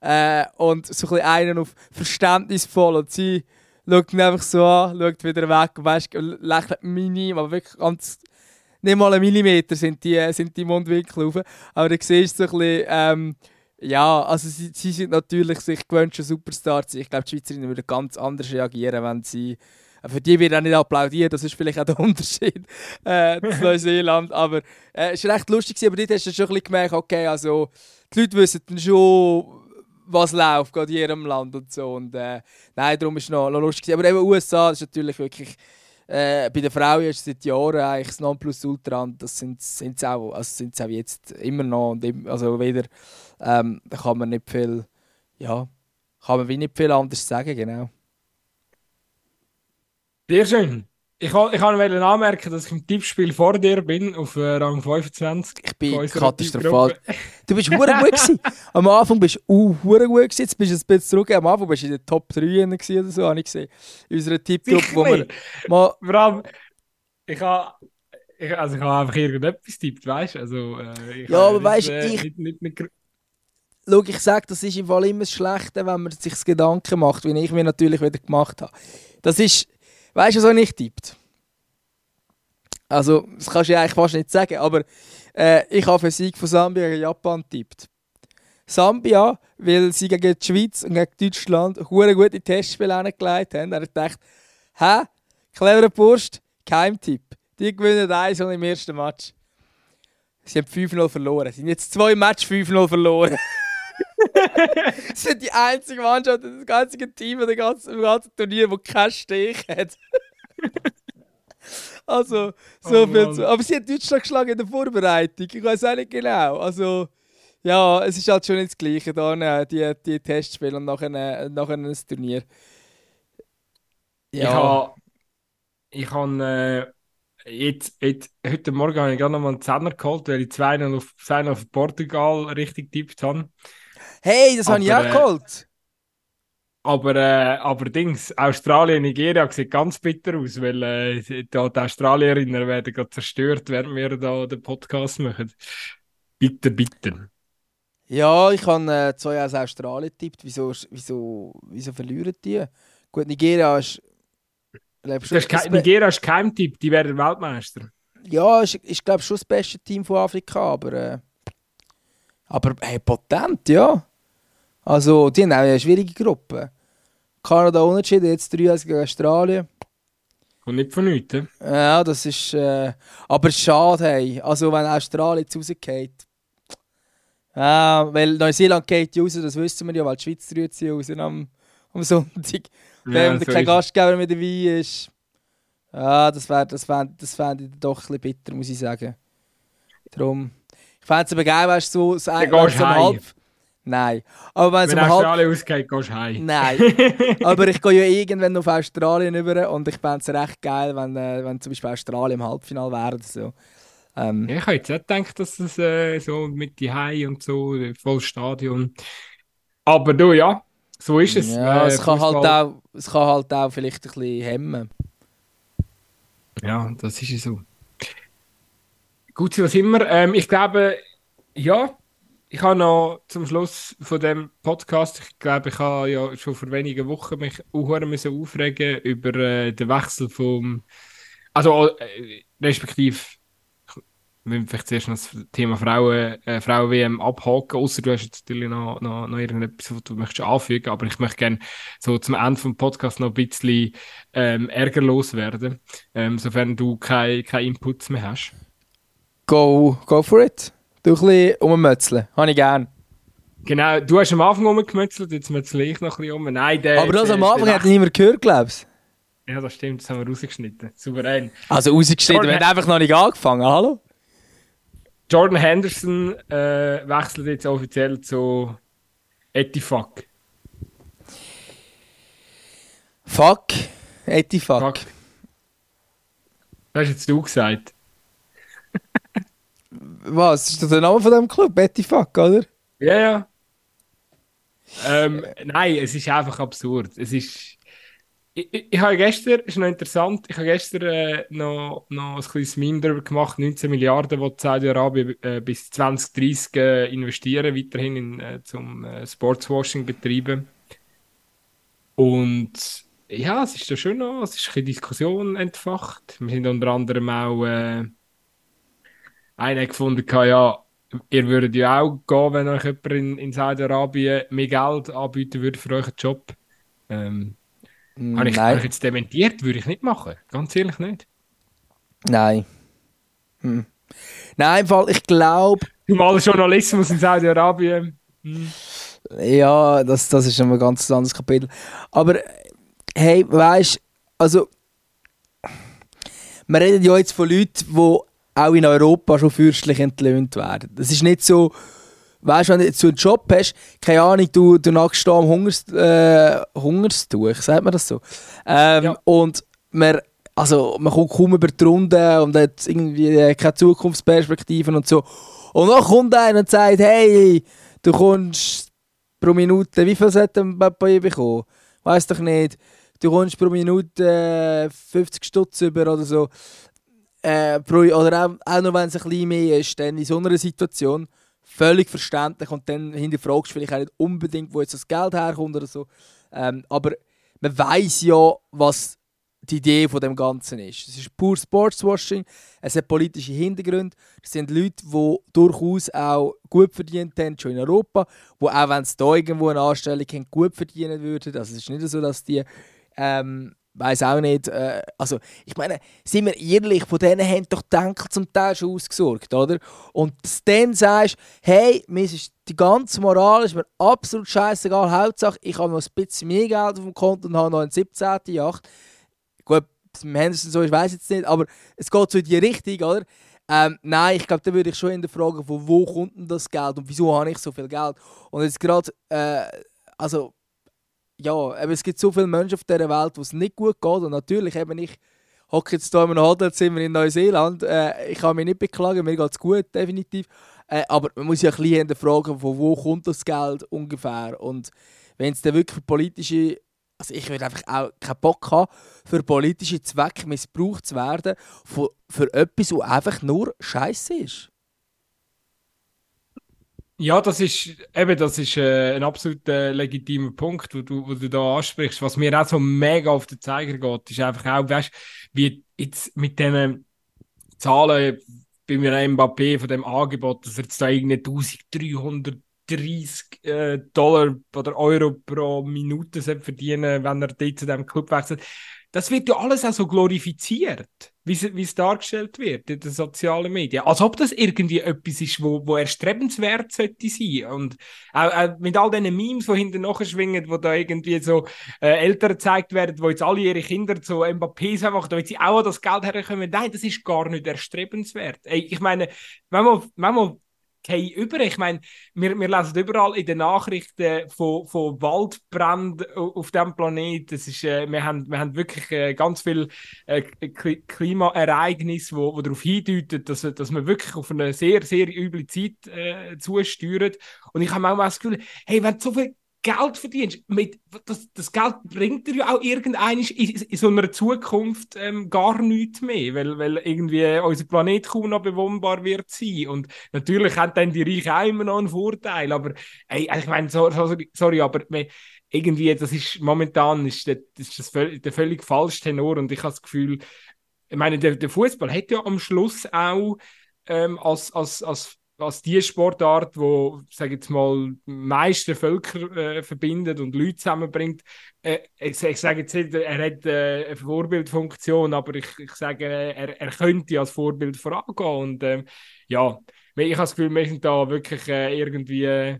Äh, und so ein bisschen einen auf verständnisvoll und sie schaut ihn einfach so an, schaut wieder weg und weißt, lächelt minim, aber wirklich ganz nicht mal einen Millimeter sind die, sind die Mundwinkel rauf. Aber du siehst so ein bisschen, ähm, ja, also sie, sie sind natürlich sich gewöhnt, schon Superstar. Ich glaube, die Schweizerinnen würden ganz anders reagieren, wenn sie für die wird auch nicht applaudiert, das ist vielleicht auch der Unterschied äh, zu Neuseeland. Aber äh, es war recht lustig, aber dort hast du schon ein bisschen gemerkt, okay, also die Leute wissen dann schon, was läuft gerade in ihrem Land und so. Und, äh, nein, darum war es noch, noch lustig. Aber eben USA, ist natürlich wirklich... Äh, bei den Frauen ist seit Jahren eigentlich das Nonplusultra und das sind es auch, also auch jetzt immer noch und im, also wieder, ähm, da kann man nicht viel, ja, kann man wie nicht viel anders sagen, genau. Sehr schön. Ich, ich wollte anmerken, dass ich im Tippspiel vor dir bin, auf äh, Rang 25. Ich bin katastrophal. Du bist hure gut gewesen. Am Anfang bist du hure gut gewesen. Jetzt bist du ein bisschen zurück. Am Anfang bist du in der Top 3 oder so, habe ich gesehen. In unserer Tippgruppe, wo wir mal... Vor allem, ich habe... Ich, also ich habe einfach irgendetwas tippt, weißt du? Also, äh, ja, aber weißt du, äh, ich... Nicht, nicht, Schau, ich sage, das ist im Fall immer das Schlechte, wenn man sich Gedanken macht, wie ich mir natürlich wieder gemacht habe. Das ist Weißt du, was ich tippt? Also, das kannst du ja eigentlich fast nicht sagen, aber äh, ich habe für Sieg von Sambia gegen Japan tippt. Sambia, weil sie gegen die Schweiz und gegen Deutschland hure gute Testspiele angelegt haben, er hat gedacht, hä, cleverer Burst, Keimtipp. Die gewinnen eins im ersten Match. Sie haben 5-0 verloren. Sie haben jetzt zwei Matches 5-0 verloren. Sind die einzige Mannschaft, das einzige Team im ganzen, ganzen Turnier, das keinen Stich hat. also, so oh, viel zu. Aber sie hat Deutschland geschlagen in der Vorbereitung. Ich weiß auch nicht genau. Also, ja, es ist halt schon nicht das Gleiche, da, ne, die, die Testspiele und nachher, nachher ein Turnier. Ja. Ich habe. Ich. Äh, jetzt, jetzt, heute Morgen habe ich gerade noch mal einen Zehner geholt, weil ich 2 auf, auf Portugal richtig getippt habe. Hey, das habe ich auch äh, geholt. Aber, äh, aber Dings, Australien, Nigeria sieht ganz bitter aus, weil äh, da die Australierinnen werden gerade zerstört, während wir da den Podcast machen. Bitter, bitter. Ja, ich habe äh, zwei aus Australien getippt. Wieso, wieso, wieso verlieren die? Gut, Nigeria ist. Das ist kein, Nigeria ist kein Tipp, die werden Weltmeister. Ja, ist, ist glaube schon das beste Team von Afrika, aber. Äh, aber hey, potent, ja. Also, die haben auch eine schwierige Gruppe. Kanada unentschieden, jetzt 3 gegen Australien. Und nicht von nichts, Ja, das ist... Äh, aber schade, hey. Also, wenn Australien jetzt rausgeht... Ja, weil Neuseeland geht raus, das wissen wir ja, weil die Schweiz rührt sie raus am, am Sonntag. Ja, wenn so kein Gastgeber mit dabei ist. Ja, das wäre das wär, das wär doch ein bisschen bitter, muss ich sagen. Darum... Ich fände es aber geil, weißt du, so, so, so halb... Nein. Aber wenn, wenn Australien halb... ausgeht, gehst du heim. Nein. aber ich gehe ja irgendwann auf Australien über und ich fände es recht geil, wenn, äh, wenn zum Beispiel Australien im Halbfinale wäre. So. Ähm, ja, ich habe jetzt auch gedacht, dass es äh, so mit die Hai und so, voll Stadion. Aber du, ja, so ist es. Ja, äh, es, kann halt auch, es kann halt auch vielleicht ein bisschen hemmen. Ja, das ist so. Gut, was immer. Ähm, ich glaube, Ja, ich habe noch zum Schluss von dem Podcast, ich glaube, ich habe ja schon vor wenigen Wochen mich auch müssen aufregen über äh, den Wechsel vom, also äh, respektive wir müssen vielleicht zuerst noch das Thema Frauen, äh, Frauen-WM abhaken, außer du hast jetzt natürlich noch, noch, noch irgendetwas, was du möchtest anfügen, aber ich möchte gerne so zum Ende vom Podcast noch ein bisschen ähm, ärgerlos werden, ähm, sofern du keine kein Inputs mehr hast. Go, go for it. Du ein bisschen ummützeln. Habe ich gern. Genau, du hast am Anfang umgemützelt, jetzt mützle ich noch ein bisschen um. Nein, der, Aber das der, am Anfang der hat niemand gehört, glaubst Ja, das stimmt, das haben wir rausgeschnitten. Souverän. Also rausgeschnitten, wir haben einfach noch nicht angefangen, hallo? Jordan Henderson äh, wechselt jetzt offiziell zu Etifak. Fuck. Etifak. Fuck. Das hast jetzt du gesagt. Was? Ist das der Name von dem Club? Etifak, oder? Ja, ja. Ähm, nein, es ist einfach absurd. Es ist. Ich, ich, ich habe gestern, ist noch interessant, ich habe gestern äh, noch, noch ein kleines Meme darüber gemacht, 19 Milliarden, die Saudi-Arabien äh, bis 2030 äh, investieren, weiterhin in, äh, zum äh, Sportswashing betreiben. Und ja, es ist da schon noch, es ist eine Diskussion entfacht. Wir sind unter anderem auch einer gefunden, ja, ihr würdet ja auch gehen, wenn euch jemand in, in Saudi-Arabien mehr Geld anbieten würde für euren Job. Ähm, habe ich, habe ich jetzt dementiert, würde ich nicht machen. Ganz ehrlich nicht. Nein. Hm. Nein, im Fall, ich glaube. Zumal Journalismus in Saudi-Arabien. Hm. Ja, das, das ist ein ganz anderes Kapitel. Aber hey, weißt also. Wir reden ja jetzt von Leuten, die auch in Europa schon fürstlich entlöhnt werden. Das ist nicht so, weißt du, wenn du jetzt einen Job hast, keine Ahnung, du, du nagst da am Hungers, äh, Hungerstuch, sagt man das so? Ähm, Ja. Und man, also, man kommt kaum über die Runde und hat irgendwie äh, keine Zukunftsperspektiven und so. Und dann kommt einer und sagt, hey, du kommst pro Minute, wie viel sollte ein Papier bekommen? Weiß doch nicht. Du kommst pro Minute äh, 50 Stutz über oder so. Äh, oder auch, auch noch wenn es ein bisschen mehr ist, dann in so einer Situation völlig verständlich und dann hinterfragst du vielleicht auch nicht unbedingt, wo jetzt das Geld herkommt oder so. Ähm, aber man weiß ja, was die Idee von dem Ganzen ist. Es ist pur Sportswashing, es hat politische Hintergründe. Es sind Leute, die durchaus auch gut verdient haben, schon in Europa, wo auch wenn sie da irgendwo eine Anstellung haben, gut verdienen würden. Also es ist nicht so, dass die, ähm, weiß auch nicht, äh, also ich meine, sind wir ehrlich, von denen haben doch die Enkel zum Teil schon ausgesorgt, oder? Und dass du dann sagst, hey, mir ist die ganze Moral ist mir absolut scheißegal, Hauptsache ich habe noch ein bisschen mehr Geld auf dem Konto und habe noch einen 17. Yacht. Gut, mit Henderson so ist, weiß ich jetzt nicht, aber es geht so in die Richtung, oder? Ähm, nein, ich glaube, da würde ich schon in der Frage, von wo kommt denn das Geld und wieso habe ich so viel Geld? Und jetzt gerade, äh, also, ja, aber es gibt so viele Menschen auf dieser Welt, wo es nicht gut geht und natürlich eben ich hocke jetzt hier in einem Hotelzimmer in Neuseeland, äh, ich kann mich nicht beklagen, mir geht es gut, definitiv. Äh, aber man muss ja ein bisschen hinterfragen, von wo kommt das Geld ungefähr und wenn es dann wirklich politische also ich würde einfach auch keinen Bock haben, für politische Zwecke missbraucht zu werden, für, für etwas, was einfach nur Scheiße ist. Ja, das ist eben, das ist äh, ein absolut äh, legitimer Punkt, wo du, wo du da ansprichst. Was mir auch so mega auf den Zeiger geht, ist einfach auch, weißt, wie jetzt mit diesen Zahlen bei mir Mbappé von dem Angebot, dass er jetzt da irgendwie 1330 äh, Dollar oder Euro pro Minute verdienen, wenn er dort zu diesem Club wechselt. Das wird ja alles auch so glorifiziert, wie es, dargestellt wird in den sozialen Medien. Als ob das irgendwie etwas ist, wo, wo erstrebenswert sollte sein. Und auch, auch mit all diesen Memes, die hinten nachschwingen, wo da irgendwie so äh, Eltern gezeigt werden, wo jetzt alle ihre Kinder zu Mbappés machen, damit sie auch das Geld herkommen. Nein, das ist gar nicht erstrebenswert. Ey, ich meine, wenn man, wenn man gehen über. Ich meine, wir, wir lesen überall in den Nachrichten von, von Waldbränden auf diesem Planeten. Das ist, äh, wir, haben, wir haben wirklich äh, ganz viele äh, Klimaereignisse, wo, wo darauf hindeuten, dass, dass wir wirklich auf eine sehr, sehr üble Zeit äh, zusteuern. Und ich habe auch mal das Gefühl, hey, wenn so viel Geld verdienst, mit, das, das Geld bringt dir ja auch irgendein in, in so einer Zukunft ähm, gar nichts mehr, weil, weil irgendwie unser Planet kaum noch bewohnbar wird sein. Und natürlich haben dann die Reichen auch immer noch einen Vorteil, aber ey, ich meine, sorry, sorry aber irgendwie, das ist momentan ist das, ist das völlig, der völlig falsche Tenor und ich habe das Gefühl, ich meine, der, der Fußball hat ja am Schluss auch ähm, als, als, als als die Sportart, wo, sage jetzt mal, meiste Völker äh, verbindet und Leute zusammenbringt. Äh, ich, ich sage jetzt nicht, er hat äh, eine Vorbildfunktion, aber ich, ich sage, er, er könnte als Vorbild vorangehen. Und ähm, ja, ich habe das Gefühl, wir sind da wirklich äh, irgendwie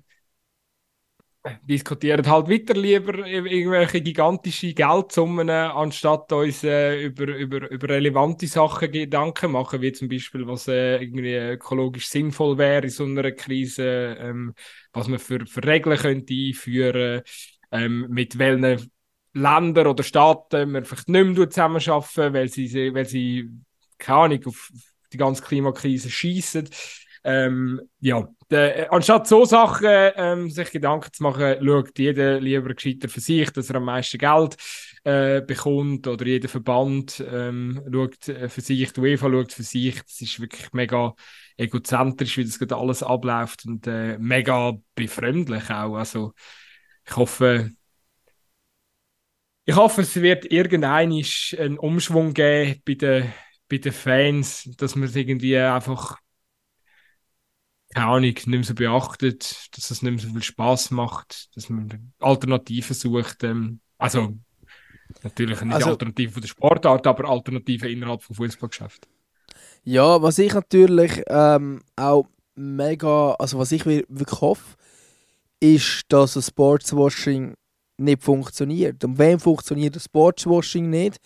diskutieren halt weiter lieber irgendwelche gigantische Geldsummen, anstatt uns äh, über, über, über relevante Sachen Gedanken machen, wie zum Beispiel, was äh, irgendwie ökologisch sinnvoll wäre in so einer Krise, ähm, was man für, für Regeln könnte einführen, ähm, mit welchen Ländern oder Staaten man vielleicht nicht mehr zusammenarbeiten, weil sie, weil sie keine Ahnung, auf die ganze Klimakrise schießen. Ähm, ja, de, äh, anstatt so Sachen ähm, sich Gedanken zu machen, schaut jeder lieber gescheiter für sich, dass er am meisten Geld äh, bekommt oder jeder Verband ähm, schaut äh, für sich, die UEFA schaut für sich. Das ist wirklich mega egozentrisch, wie das gerade alles abläuft und äh, mega befremdlich auch. Also ich hoffe, ich hoffe, es wird irgendein einen Umschwung geben bei den, bei den Fans, dass man es irgendwie einfach keine Ahnung, nicht mehr so beachtet, dass es nicht mehr so viel Spaß macht, dass man Alternativen sucht. Ähm, also natürlich nicht also, Alternativen von der Sportart, aber Alternativen innerhalb vom Fußballgeschäft. Ja, was ich natürlich ähm, auch mega, also was ich wirklich hoffe, ist, dass das Sportswashing nicht funktioniert. Und wem funktioniert das Sportswashing nicht?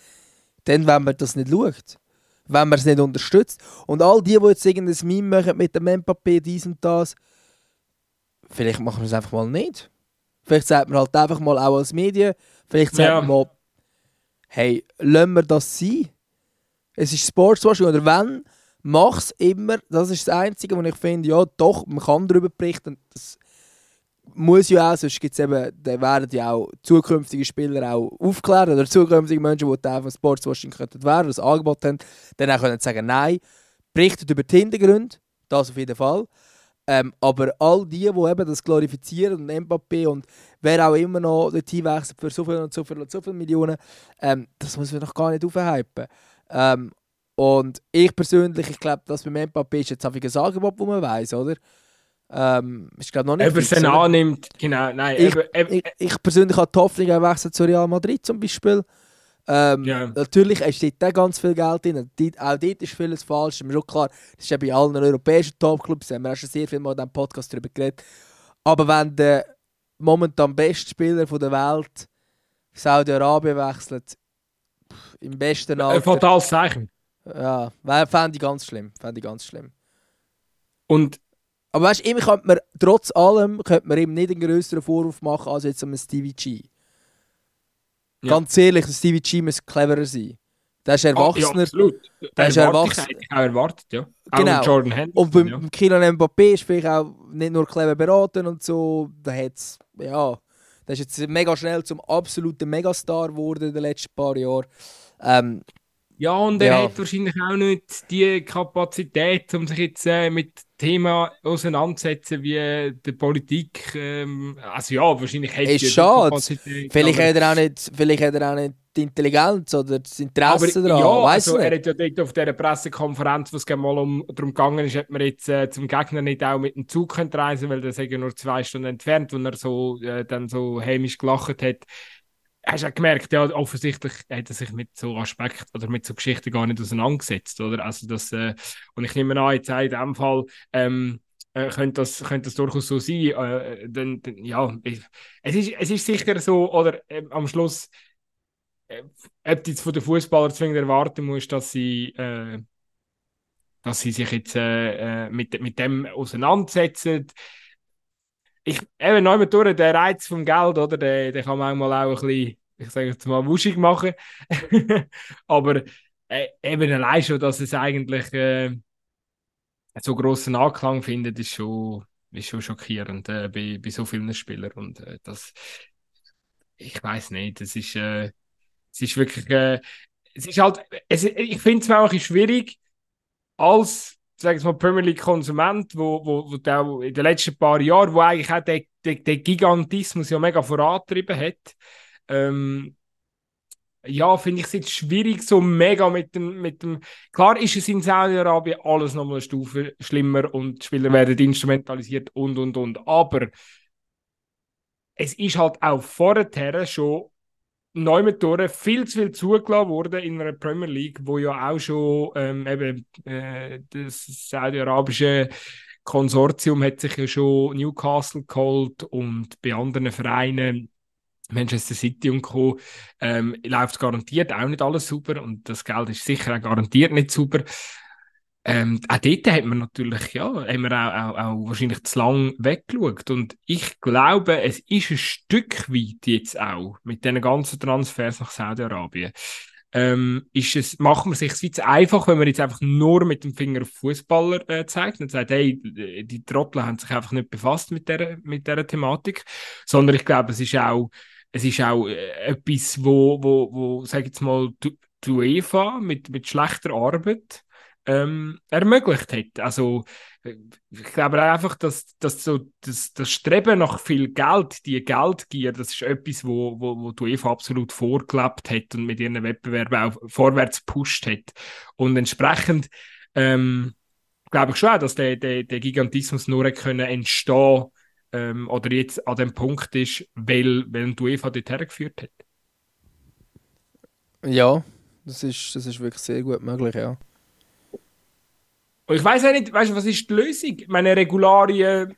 Dann, wenn man das nicht schaut wenn man es nicht unterstützt. Und all die, die jetzt irgendein Meme machen mit dem Mbappé, dies und das, vielleicht machen wir es einfach mal nicht. Vielleicht sagt man halt einfach mal auch als Medien, vielleicht sagt ja. man mal, hey, lassen wir das sein. Es ist Sportswashing oder wenn, mach es immer. Das ist das Einzige, wo ich finde, ja doch, man kann darüber berichten. Das muss ja auch, sonst gibt's eben, dann werden ja auch zukünftige Spieler auch aufklären oder zukünftige Menschen, die Teil von Sportswashing könnten werden, das Angebot haben, dann auch können sagen, nein, berichtet über die Hintergründe, das auf jeden Fall. Ähm, aber all die, die eben das glorifizieren und Mbappé und wer auch immer noch dorthin wechselt für so viel und so viel und so viele Millionen, ähm, das muss man noch gar nicht aufhypen. Ähm, und ich persönlich, ich glaube, dass beim Mbappé ist jetzt einfach ein Angebot, wo man weiß, oder? Ähm, ist glaube noch nicht. Ob er es dann annimmt, genau. Nein, ich, eben, eben, ich, ich, persönlich habe die Hoffnung, er wechselt zu Real Madrid zum Beispiel. Ähm, ja. Natürlich steht da ganz viel Geld drin. Auch dort ist vieles falsch. Ist schon klar, das ist ja bei allen europäischen Topclubs. Haben wir auch schon sehr viel mal in diesem Podcast darüber geredet. Aber wenn der momentan beste Spieler der Welt Saudi-Arabien wechselt, im besten Alter... Ein fatales Zeichen. Ja, fände ich ganz schlimm. Fände ich ganz schlimm. Und aber weißt du, ihm könnte man, trotz allem könnte man ihm nicht einen größeren Vorwurf machen als jetzt einem Stevie G. Ja. Ganz ehrlich, Stevie G muss cleverer sein. Der ist Erwachsener. Ah, ja, absolut. Der ist erwachsen. auch erwartet, ja. Genau. Auch Jordan Henderson, und beim ja. Kylian Mbappé ist vielleicht auch nicht nur clever beraten und so. Da hat's, ja, der ist jetzt mega schnell zum absoluten Megastar geworden in den letzten paar Jahren. Ähm, ja, und er ja. hat wahrscheinlich auch nicht die Kapazität, um sich jetzt äh, mit Thema auseinandersetzen wie äh, der Politik. Ähm, also ja, wahrscheinlich hätte er schade. Vielleicht hat er auch nicht, vielleicht hat er auch nicht die Intelligenz oder das Interesse aber, daran. Ja, also er hat ja dort auf dieser Pressekonferenz, wo es mal um, darum gegangen ist, ob man jetzt äh, zum Gegner nicht auch mit dem Zug könnte reisen, weil der ja nur zwei Stunden entfernt, wo er so äh, dann so hämisch gelacht hat hast du gemerkt, ja, offensichtlich hat er sich mit so Aspekten oder mit so Geschichten gar nicht auseinandergesetzt, oder? Also das, äh, und ich nehme an, jetzt in diesem Fall, ähm, äh, könnte, das, könnte das durchaus so sein. Äh, dann, dann, ja, es ist, es ist sicher so, oder äh, am Schluss, äh, ob du jetzt von den Fußballern zwingend erwarten musst, dass sie, äh, dass sie sich jetzt äh, äh mit, mit dem auseinandersetzen ich, eben neu durch, der Reiz vom Geld, oder, der, der kann manchmal auch ein bisschen, ich sage jetzt mal, wuschig machen. Aber äh, eben allein schon, dass es eigentlich äh, so grossen Anklang findet, ist schon, ist schon schockierend äh, bei, bei so vielen Spielern. Und äh, das, ich weiß nicht, das ist, äh, es ist wirklich, äh, es ist halt, es, ich finde es auch schwierig, als sag ich mal, Premier League-Konsument, wo, wo, wo der in den letzten paar Jahren, wo eigentlich auch den, den, den Gigantismus ja mega vorantrieben hat, ähm, ja, finde ich es jetzt schwierig, so mega mit dem, mit dem. Klar ist es in Saudi-Arabien alles nochmal eine Stufe schlimmer und die Spieler werden instrumentalisiert und und und. Aber es ist halt auch vorher schon neu mit durch viel zu viel zugelassen worden in einer Premier League, wo ja auch schon ähm, eben äh, das saudi-arabische Konsortium hat sich ja schon Newcastle geholt und bei anderen Vereinen Manchester City und Co. Ähm, läuft garantiert auch nicht alles super und das Geld ist sicher auch garantiert nicht super. Ähm, auch dort hat man natürlich, ja, haben wir auch, wahrscheinlich zu lang weggeschaut. Und ich glaube, es ist ein Stück weit jetzt auch mit diesen ganzen Transfers nach Saudi-Arabien. Ähm, ist es, macht man sich es einfach, wenn man jetzt einfach nur mit dem Finger auf Fußballer äh, zeigt und sagt, hey, die Trottel haben sich einfach nicht befasst mit der, mit der Thematik, sondern ich glaube, es ist auch es ist auch äh, etwas, wo, wo, wo sag jetzt mal, die UEFA mit, mit schlechter Arbeit ähm, ermöglicht hat. Also äh, ich glaube einfach, dass, dass so das, das Streben nach viel Geld, die Geldgier, das ist etwas, wo, wo, wo die UEFA absolut vorgelebt hat und mit ihren Wettbewerben auch vorwärts gepusht hat. Und entsprechend ähm, glaube ich schon auch, dass der, der, der Gigantismus nur können entstehen ähm, oder jetzt an dem Punkt ist, weil, weil die UEFA dort hergeführt hat. Ja, das ist, das ist wirklich sehr gut möglich, ja. Und ich weiß auch nicht, weißt du, was ist die Lösung? Meine Regularien,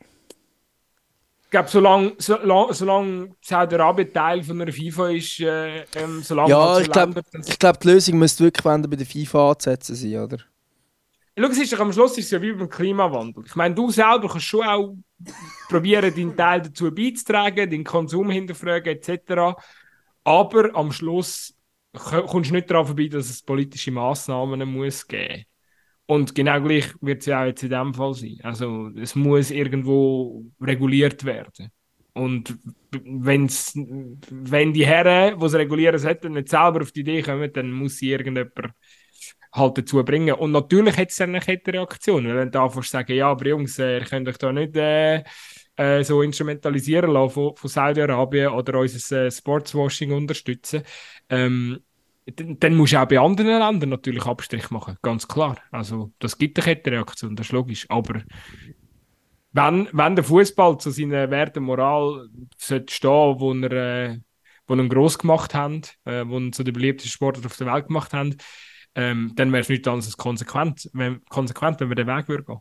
ich glaube, solange, solange, solange Saudi-Arabien Teil von einer FIFA ist, äh, ähm, solange Ja, ich glaube, glaub, die Lösung müsste wirklich wenn bei der FIFA anzusetzen sein, oder? Schau, es ist doch am Schluss ist es ja wie beim Klimawandel. Ich meine, du selber kannst schon auch probieren, deinen Teil dazu beizutragen, den Konsum hinterfragen etc. Aber am Schluss kommst du nicht darauf vorbei, dass es politische Massnahmen muss geben und genau gleich wird es ja auch jetzt in dem Fall sein. Also es muss irgendwo reguliert werden. Und wenn's, wenn die Herren, die es regulieren sollten, nicht selber auf die Idee kommen, dann muss sie irgendjemand halt dazu bringen. Und natürlich hat es dann eine Kettenreaktion, darfst du sagen, ja, aber Jungs, äh, ihr könnt euch da nicht äh, äh, so instrumentalisieren lassen von, von Saudi-Arabien oder unser äh, Sportswashing unterstützen. Ähm, dann musst du auch bei anderen Ländern natürlich Abstrich machen, ganz klar. Also, das gibt eine Kettenreaktion, das ist logisch. Aber wenn, wenn der Fußball zu seiner Werte Moral sollte stehen, wo er, äh, wo ihn gross gemacht haben, äh, wo ihn zu den beliebtesten Sportlern auf der Welt gemacht haben, ähm, dann wäre es nichts anderes als konsequent, wenn, konsequent, wenn wir den Weg würden gehen.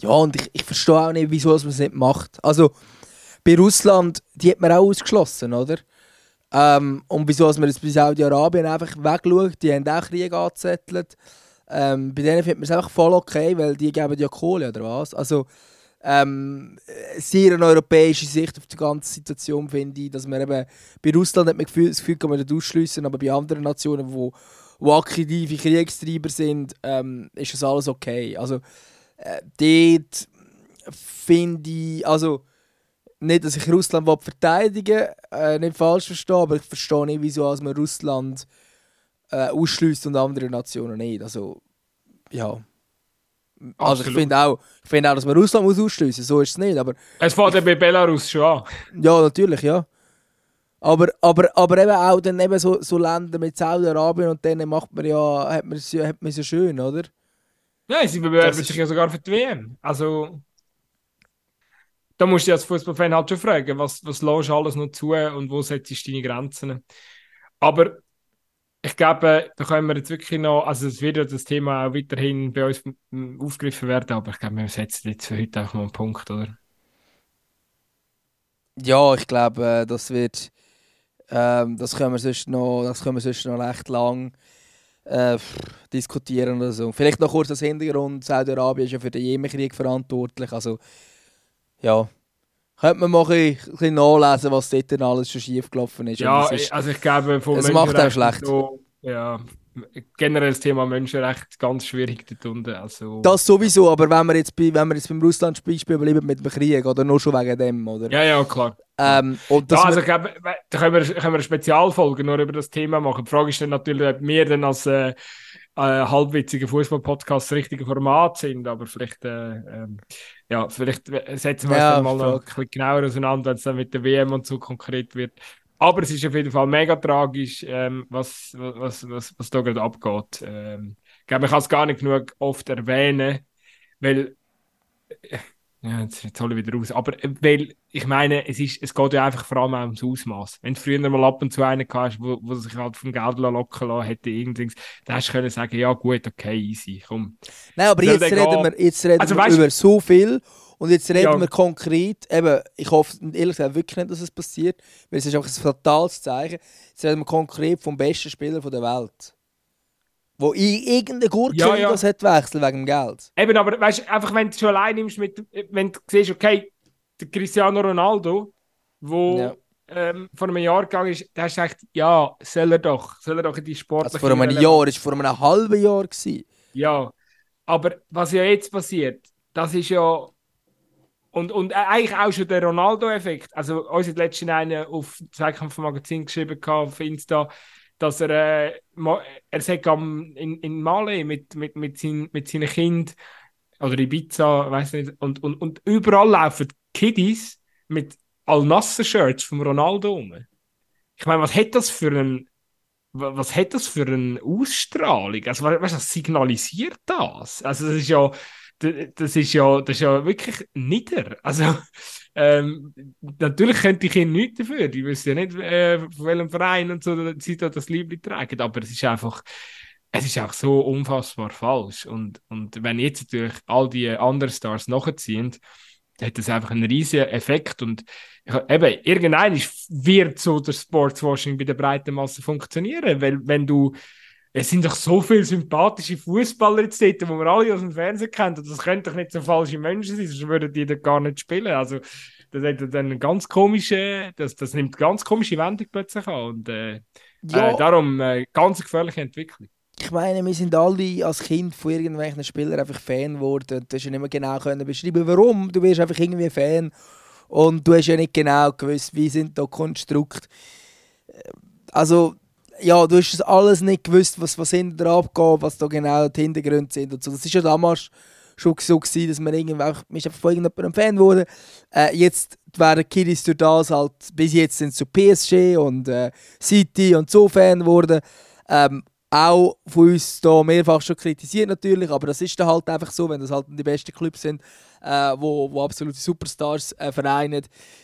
Ja, und ich, ich verstehe auch nicht, wieso man es nicht macht. Also, bei Russland, die hat man auch ausgeschlossen, oder? Ähm, und wieso man das bei Saudi-Arabien einfach wegschaut, die haben auch Krieg angezettelt. Ähm, bei denen findet man es einfach voll okay, weil die geben ja Kohle, oder was? Also, ähm, sehr eine europäische Sicht auf die ganze Situation, finde ich, dass man eben, bei Russland hat man das Gefühl, kann man das ausschliessen, aber bei anderen Nationen, wo, wo aktive Kriegstreiber sind, ähm, ist das alles okay. Also, äh, dort finde ich, also, nicht, dass ich Russland verteidigen will, äh, nicht falsch verstehe, aber ich verstehe nicht, wieso man Russland äh, ausschließt und andere Nationen nicht. Also, ja. Also ich finde auch, find auch, dass man Russland muss ausschließen so ist es nicht. Aber es fängt ja bei Belarus schon an. Ja, natürlich, ja. Aber, aber, aber eben auch dann eben so, so Länder mit Saudi-Arabien und denen macht man ja, hat man es ja, hat man ja schön, oder? Ja, sie bewerben sich ja sogar für die WM. Also da musst du als Fußballfan halt schon fragen, was, was lässt alles noch zu und wo setzt du deine Grenzen? Aber ich glaube, da können wir jetzt wirklich noch, also es wird ja das Thema auch weiterhin bei uns aufgegriffen werden, aber ich glaube, wir setzen jetzt für heute auch mal einen Punkt, oder? Ja, ich glaube, äh, das wird, ähm, das können wir sonst noch, das können wir sonst noch recht lang äh, diskutieren oder so. Vielleicht noch kurz das Hintergrund, Saudi-Arabien ist ja für den Jemenkrieg verantwortlich, also ja, könnte man mal ein bisschen nachlesen, was dort alles schon schief gelaufen ist. Ja, also ich glaube, von Es macht auch schlecht. So, ja, generell das Thema Menschenrecht ganz schwierig dort unten. Also, Das sowieso, aber wenn wir jetzt, bei, wenn wir jetzt beim Russland-Beispiel bleiben mit dem Krieg, oder nur schon wegen dem, oder? ja, ja, klar. Ähm, und Ja, also ich glaube, da können wir, können wir eine Spezialfolge nur über das Thema machen. Die Frage ist dann natürlich, ob wir dann als äh, äh, halbwitziger Fußball-Podcast das richtige Format sind, aber vielleicht, äh, ähm, ja, vielleicht setzen wir Ja, es mal noch ein bisschen genauer auseinander, wenn es dann mit der WM und so konkret wird. Aber es ist auf jeden Fall mega tragisch, ähm, was, was, was, was da gerade abgeht. Ähm, ich glaube, ich kann es gar nicht genug oft erwähnen, weil ja, jetzt, jetzt hole ich wieder raus. Aber äh, weil, ich meine, es, ist, es geht ja einfach vor allem auch ums Ausmaß. Wenn du früher mal ab und zu einen hast, wo, wo sich halt vom Geld locken lassen hätte, irgendwas, dann hast du können sagen, ja gut, okay, easy, komm. Nein, aber jetzt reden, gehen? wir, jetzt reden Also, wir weißt- über so viel und jetzt reden Ja. wir konkret, eben, ich hoffe ehrlich gesagt wirklich nicht, dass es passiert, weil es ist einfach ein fatales Zeichen. Jetzt reden wir konkret vom besten Spieler der Welt. Wo i- irgendeine Gurke Ja, ja. das hat wechseln wegen dem Geld. Eben, aber weißt einfach wenn du schon allein nimmst, mit, wenn du siehst, okay, der Cristiano Ronaldo, wo Ja. ähm, vor einem Jahr gegangen ist, da hast du gedacht, ja, soll er doch, soll er doch in die sportliche Also vor einem Jahr, das war vor einem halben Jahr. Gewesen. Ja, aber was ja jetzt passiert, das ist ja. Und, und eigentlich auch schon der Ronaldo-Effekt. Also, uns hat letztens einer auf Zweikampfmagazin geschrieben auf Insta, dass er, äh, er sagt am, in, in Mali mit, mit, mit, sein, mit seinen Kind oder Ibiza, weiß nicht, und, und, und überall laufen Kiddies mit Al-Nasser-Shirts vom Ronaldo rum. Ich meine, was hat das für ein wa- was hat das für eine Ausstrahlung? Also, du, was signalisiert das? Also, das ist ja, das ist ja, das ist ja wirklich nieder. Also, ähm, natürlich können die Kinder nichts dafür. Die wissen ja nicht, äh, von welchem Verein und so sie da das Liebling tragen. Aber es ist einfach, es ist auch so unfassbar falsch. Und, und wenn jetzt natürlich all die anderen Stars nachziehen, hat das einfach einen riesigen Effekt. Und ich, eben, irgendwann ist- wird so der Sportswashing bei der breiten Masse funktionieren, weil wenn du es sind doch so viele sympathische Fußballer jetzt dort, die wir alle aus dem Fernsehen kennen. Und das können doch nicht so falsche Menschen sein, sonst würden die dort gar nicht spielen. Also, das hat dann eine ganz komische, das, das nimmt ganz komische Wendung plötzlich an. Und äh, Ja, äh, darum äh, ganz gefährliche Entwicklung. ich meine, wir sind alle als Kind von irgendwelchen Spielern einfach Fan geworden. Du hast ja nicht mehr genau können beschreiben, warum. Du wirst einfach irgendwie Fan. Und du hast ja nicht genau gewusst, wie sind da Konstrukt. Äh, Also, ja, du hast alles nicht gewusst, was, was hinter dir abgeht, was da genau die Hintergründe sind und so. Das ist ja damals schon so gewesen, dass man irgendwie von irgendjemandem Fan geworden. Äh, jetzt werden Kiddies durch das halt, bis jetzt sind sie zu PSG und äh, City und so Fan geworden. Ähm, auch von uns da mehrfach schon kritisiert natürlich, aber das ist dann halt einfach so, wenn das halt die besten Clubs sind, äh, wo, wo absolute Superstars äh, vereinen,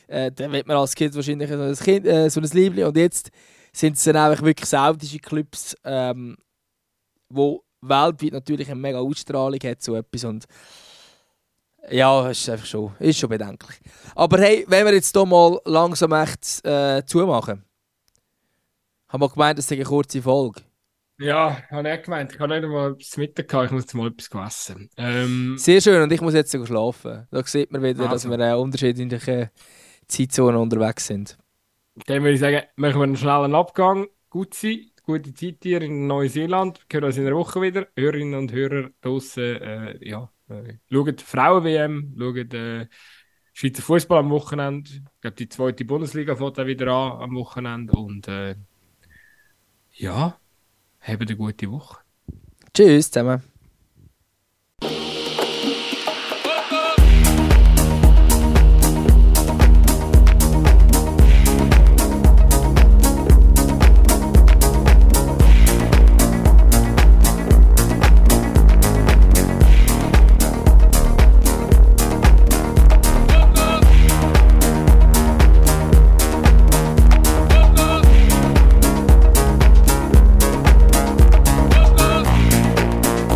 äh, dann wird man als Kind wahrscheinlich so ein, kind, äh, so ein Liebling und jetzt sind es dann einfach wirklich saudische Clubs, ähm, wo weltweit natürlich eine mega Ausstrahlung hat, so etwas und ja, ist einfach schon, ist schon bedenklich. Aber hey, wenn wir jetzt hier mal langsam echt äh, zumachen, haben wir gemeint, das ist eine kurze Folge. Ja, habe ich auch gemeint. Ich habe nicht einmal etwas Mittag gehabt, ich muss jetzt mal etwas essen. Ähm, Sehr schön, und ich muss jetzt sogar schlafen. Da sieht man wieder, dass Also. wir in unterschiedlichen Zeitzonen unterwegs sind. Dann würde ich sagen, machen wir einen schnellen Abgang. Gut sein, gute Zeit hier in Neuseeland. Wir hören uns in einer Woche wieder. Hörerinnen und Hörer draußen, äh, ja, äh, schaut Frauen-WM, schaut äh, Schweizer Fußball am Wochenende. Ich glaube, die zweite Bundesliga fängt auch wieder an am Wochenende. Und äh, ja, habt eine gute Woche. Tschüss zusammen.